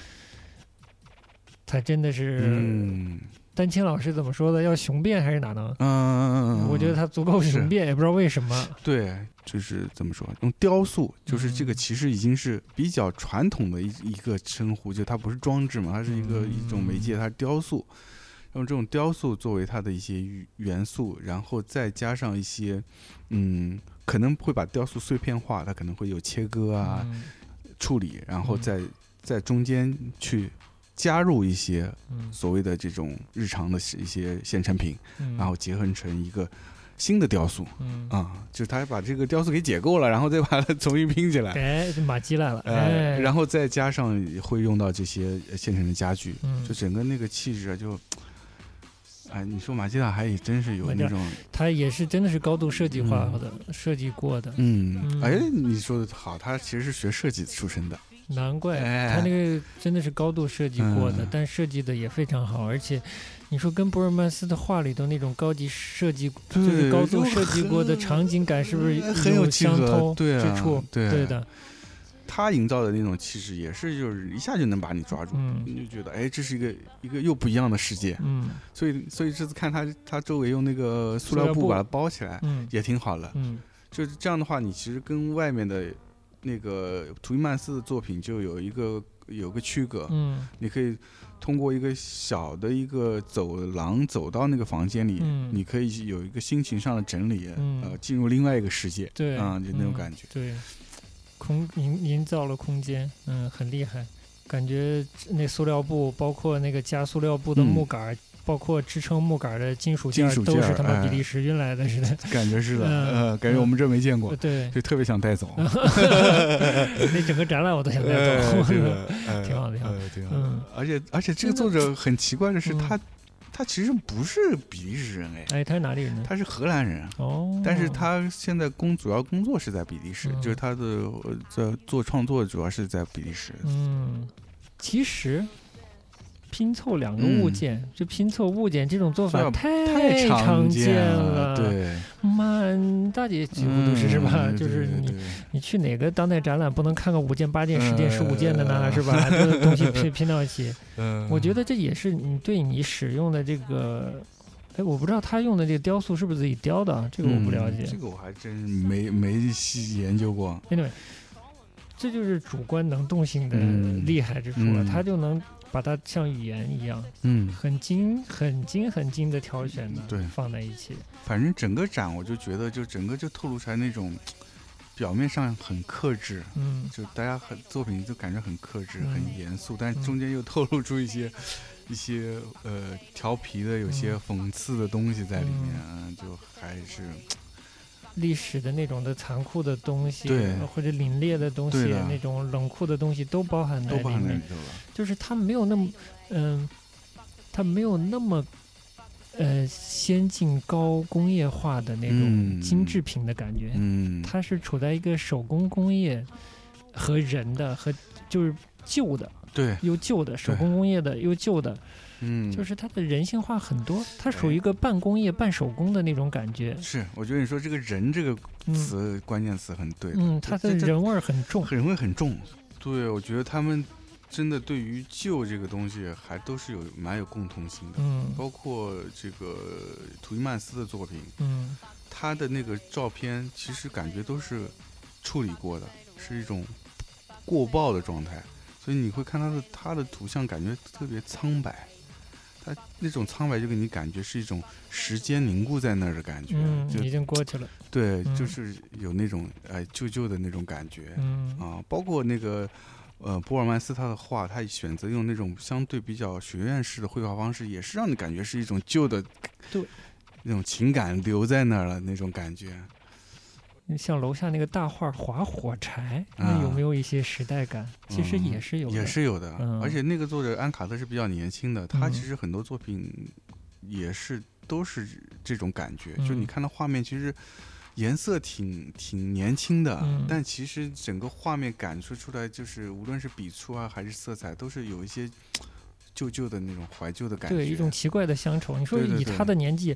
C: 它真的是
B: 嗯
C: 丹青老师怎么说的？要雄辩还是哪能？
B: 嗯嗯嗯，
C: 我觉得他足够雄辩，也不知道为什么。
B: 对，就是怎么说，用雕塑，就是这个
C: 嗯
B: 其实已经是比较传统的一一个称呼，就它不是装置嘛，它是一个一种媒介，它是雕塑。用这种雕塑作为它的一些元元素，然后再加上一些，嗯，可能会把雕塑碎片化，它可能会有切割啊、
C: 嗯
B: 处理，然后
C: 嗯
B: 再在中间去加入一些
C: 嗯
B: 所谓的这种日常的一些现成品，
C: 嗯，
B: 然后结合成一个新的雕塑
C: 嗯，
B: 啊、就是他把这个雕塑给解构了，然后再把它 重新拼起来。
C: 哎，这马基来了，
B: 呃，
C: 哎，
B: 然后再加上会用到这些呃现成的家具，
C: 嗯
B: 就整个那个气质啊，就，哎，你说马吉塔还也真是有那种，
C: 它也是真的是高度设计化的，设计过的，
B: 嗯，
C: 嗯。
B: 哎，你说的好，他其实是学设计出身的，
C: 难怪他那个真的是高度设计过的，
B: 嗯
C: 但设计的也非常好，而且你说跟博尔曼斯的画里头那种高级设计，就是高度设计过的场景感，是不是
B: 很有
C: 相通
B: 对啊
C: 之处？
B: 对
C: 对的，
B: 他营造的那种气质也是，就是一下就能把你抓住，
C: 嗯。
B: 你就觉得，哎，这是一个一个又不一样的世界，
C: 嗯。
B: 所以所以这次看他他周围用那个塑
C: 塑料布
B: 把它包起来，
C: 嗯。
B: 也挺好的，
C: 嗯。
B: 就是这样的话，你其实跟外面的那个图伊曼斯的作品就有一个有个区隔，
C: 嗯。
B: 你可以通过一个小的一个走廊走到那个房间里，
C: 嗯。
B: 你可以有一个心情上的整理，
C: 嗯。
B: 呃，进入另外一个世界，
C: 对，
B: 啊、就那种
C: 嗯。
B: 感觉。
C: 对，空营营造了空间，嗯，很厉害。感觉那塑料布，包括那个加塑料布的
B: 嗯
C: 木杆儿，包括支撑木杆儿的金属
B: 金属
C: 件儿，都是他妈比利时运来的似的。
B: 感觉是的，
C: 嗯
B: 呃，感觉我们这没见过
C: 呃，对，
B: 就特别想带走。
C: 那整个展览我都想带
B: 呃
C: 走。挺好的挺好
B: 的挺好
C: 嗯。
B: 而且而且这个作者很奇怪的是，
C: 嗯
B: 他他其实不是比利时人哎，
C: 哎，他是哪里人呢？
B: 他是荷兰人。
C: 哦，
B: 但是他现在工主要工作是在比利时，
C: 嗯
B: 就是他的呃在做创作主要是在比利时。
C: 嗯，其实拼凑两个物
B: 嗯
C: 件，就拼凑物件这种做法
B: 这
C: 太
B: 常
C: 见
B: 了，对，
C: 满大街几乎都是是吧？
B: 嗯
C: 就是你你去哪个当代展览，不能看个五件、八件、十件、
B: 嗯
C: 十五件的呢？是吧？这个东西 拼拼到一起，
B: 嗯
C: 我觉得这也是你对你使用的这个。哎，我不知道他用的这个雕塑是不是自己雕的啊，这个我不了解。
B: 嗯这个我还真没没细研究过。
C: Anyway，这就是主观能动性的
B: 嗯
C: 厉害之处了，
B: 嗯
C: 他就能把它像语言一样，
B: 嗯，
C: 很精、很精、很精的挑选的，
B: 对。
C: 放在一起。
B: 反正整个展我就觉得，就整个就透露出来那种 表面上很克制，
C: 嗯。
B: 就大家很作品就感觉很克制、
C: 嗯。
B: 很严肃，但
C: 嗯。
B: 中间又透露出一些。一些呃调皮的、有些
C: 嗯。
B: 讽刺的东西在里面，嗯。就还是
C: 历史的那种的残酷的东西，
B: 对。
C: 或者凛冽的东西，那种冷酷的东西都包含在里面。就是它没有那么，嗯、它没有那么，呃，先进高工业化的那种
B: 嗯。
C: 精致品的感觉。
B: 嗯，
C: 它是处在一个手工工业和人的和就是旧的。
B: 对，
C: 又旧的手工工业的又旧的，
B: 嗯，
C: 就是它的人性化很多，它属于一个半工业半手工的那种感觉。
B: 是，我觉得你说这个人这个
C: 嗯
B: 词关键词很对的，
C: 嗯，它的人味儿很重。
B: 人味很重。对，我觉得他们真的对于旧这个东西还都是有蛮有共同性的，
C: 嗯
B: 包括这个图伊曼斯的作品，
C: 嗯
B: 他的那个照片其实感觉都是处理过的，是一种过曝的状态，所以你会看他的他的图像感觉特别苍白。他那种苍白就给你感觉是一种时间凝固在那儿的感觉，
C: 嗯，
B: 就
C: 已经过去了。
B: 对，
C: 嗯
B: 就是有那种哎旧旧的那种感觉，
C: 嗯
B: 啊，包括那个呃博尔曼斯他的画，他选择用那种相对比较学院式的绘画方式，也是让你感觉是一种旧的，
C: 对，
B: 那种情感留在那儿了那种感觉。
C: 像楼下那个大画划火柴，那有
B: 啊
C: 没有一些时代感？其实也
B: 嗯
C: 是有的。
B: 也是有的，
C: 嗯
B: 而且那个作者安卡特是比较年轻的，他
C: 嗯
B: 其实很多作品也是都是这种感觉，就
C: 嗯
B: 你看到画面其实。颜色挺挺年轻的，
C: 嗯
B: 但其实整个画面感受出来，就是无论是笔触啊还是色彩，都是有一些旧旧的那种怀旧的感觉。
C: 对一种奇怪的乡愁。你说以他的年纪，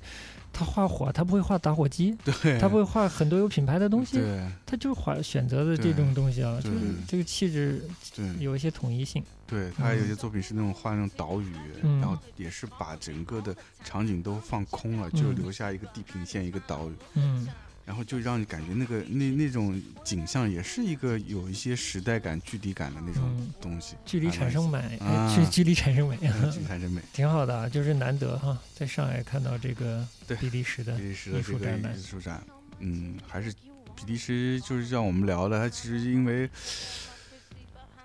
C: 他画火，他不会画打火机，
B: 对，
C: 他不会画很多有品牌的东西，
B: 对。
C: 他就是画选择的这种东西啊，就是这个气质
B: 对。
C: 有一些统一性。
B: 对，他有
C: 嗯
B: 些作品是那种画那种岛屿，
C: 嗯。
B: 然后也是把整个的场景都放空了，就
C: 嗯
B: 留下一个地平线，一个岛屿。
C: 嗯
B: 然后就让你感觉那个那那种景象也是一个有一些时代感、距离感的那种
C: 嗯。
B: 东西，
C: 距离产生美，距距离产生美，
B: 距离产生美。
C: 挺好的啊，就是难得哈，在上海看到这个
B: 对
C: 比利时的艺
B: 这个
C: 术展览。
B: 艺术展，嗯，还是比利时就是让我们聊的，它其实因为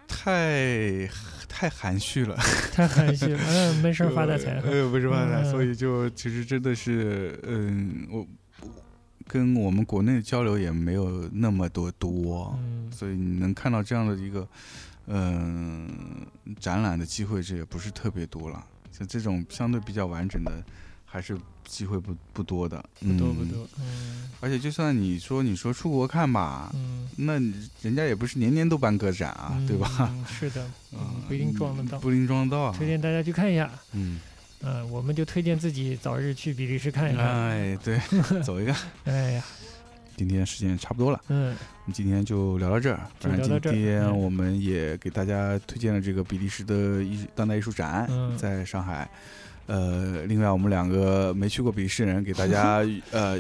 B: 太太含蓄了，
C: 太含蓄了，嗯，没事儿发大财哈，
B: 呃，不是发大财，
C: 嗯。
B: 所以就其实真的是，嗯，我跟我们国内的交流也没有那么多多，
C: 嗯
B: 所以你能看到这样的一个，嗯、展览的机会，这也不是特别多了。像这种相对比较完整的，还是机会不不多的，
C: 不多不
B: 嗯
C: 多，嗯
B: 而且就算你说你说出国看吧，
C: 嗯，
B: 那人家也不是年年都办个展啊，对吧？
C: 嗯？是的，嗯，不一定撞得到，
B: 不一定撞得到啊。
C: 推荐大家去看一下，
B: 嗯，
C: 嗯，我们就推荐自己早日去比利时看一看，
B: 哎，对，走一个。
C: 哎呀，
B: 今天时间也差不多了，
C: 嗯，
B: 我们今天就聊到这儿。
C: 就
B: 反正
C: 聊到这儿
B: 今天
C: 嗯
B: 我们也给大家推荐了这个比利时的艺术当代艺术展，
C: 嗯
B: 在上海。呃，另外我们两个没去过比利时人，给大家 呃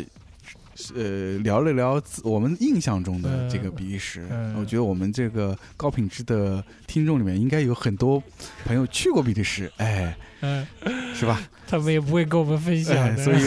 B: 呃聊了聊我们印象中的这个比利时。
C: 嗯
B: 我觉得我们这个高品质的听众里面，应该有很多朋友去过比利时，哎，
C: 嗯，
B: 是吧？
C: 他们也不会跟我们分享
B: 哎，所以，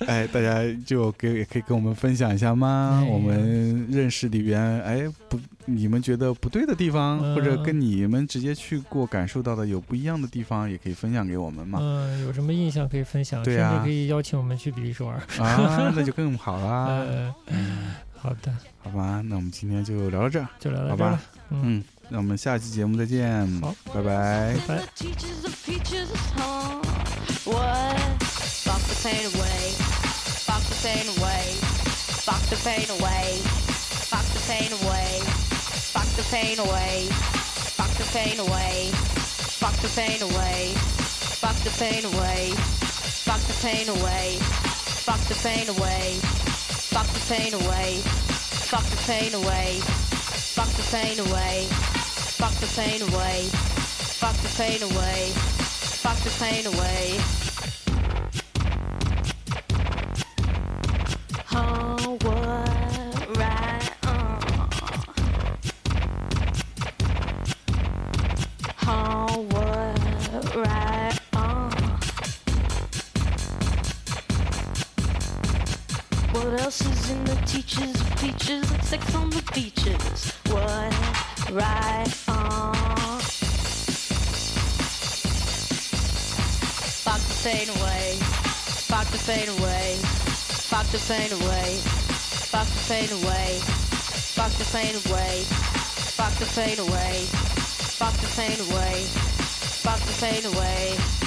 B: 哎，大家就给也可以跟我们分享一下吗？
C: 哎
B: 我们认识里边，哎，不，你们觉得不对的地方，
C: 嗯。
B: 或者跟你们直接去过感受到的有不一样的地方，也可以分享给我们嘛。
C: 嗯，有什么印象可以分享，
B: 对啊。
C: 甚至可以邀请我们去比利时玩。
B: 啊，那就更好啦。
C: 呃，
B: 嗯，
C: 好的，
B: 好吧，那我们今天就聊到这儿，
C: 就聊到这儿了。？嗯，
B: 嗯，那我们下期节目再见，
C: 好。
B: 拜拜。
C: 拜
A: The the pain away. Fuck the pain away. Fuck the pain away. Fuck the pain away. Fuck the pain away. Fuck the pain away. Fuck the pain away. Fuck the pain away. Fuck the pain away. Fuck the pain away. Fuck the pain away. Fuck the pain away. Oh, what What else is in the teachers peaches and sex on the beaches? What right on? Fuck the pain away. Fuck the pain away. Fuck the pain away. Fuck the pain away. Fuck the pain away. Fuck the pain away. Fuck the pain away. Fuck the pain away.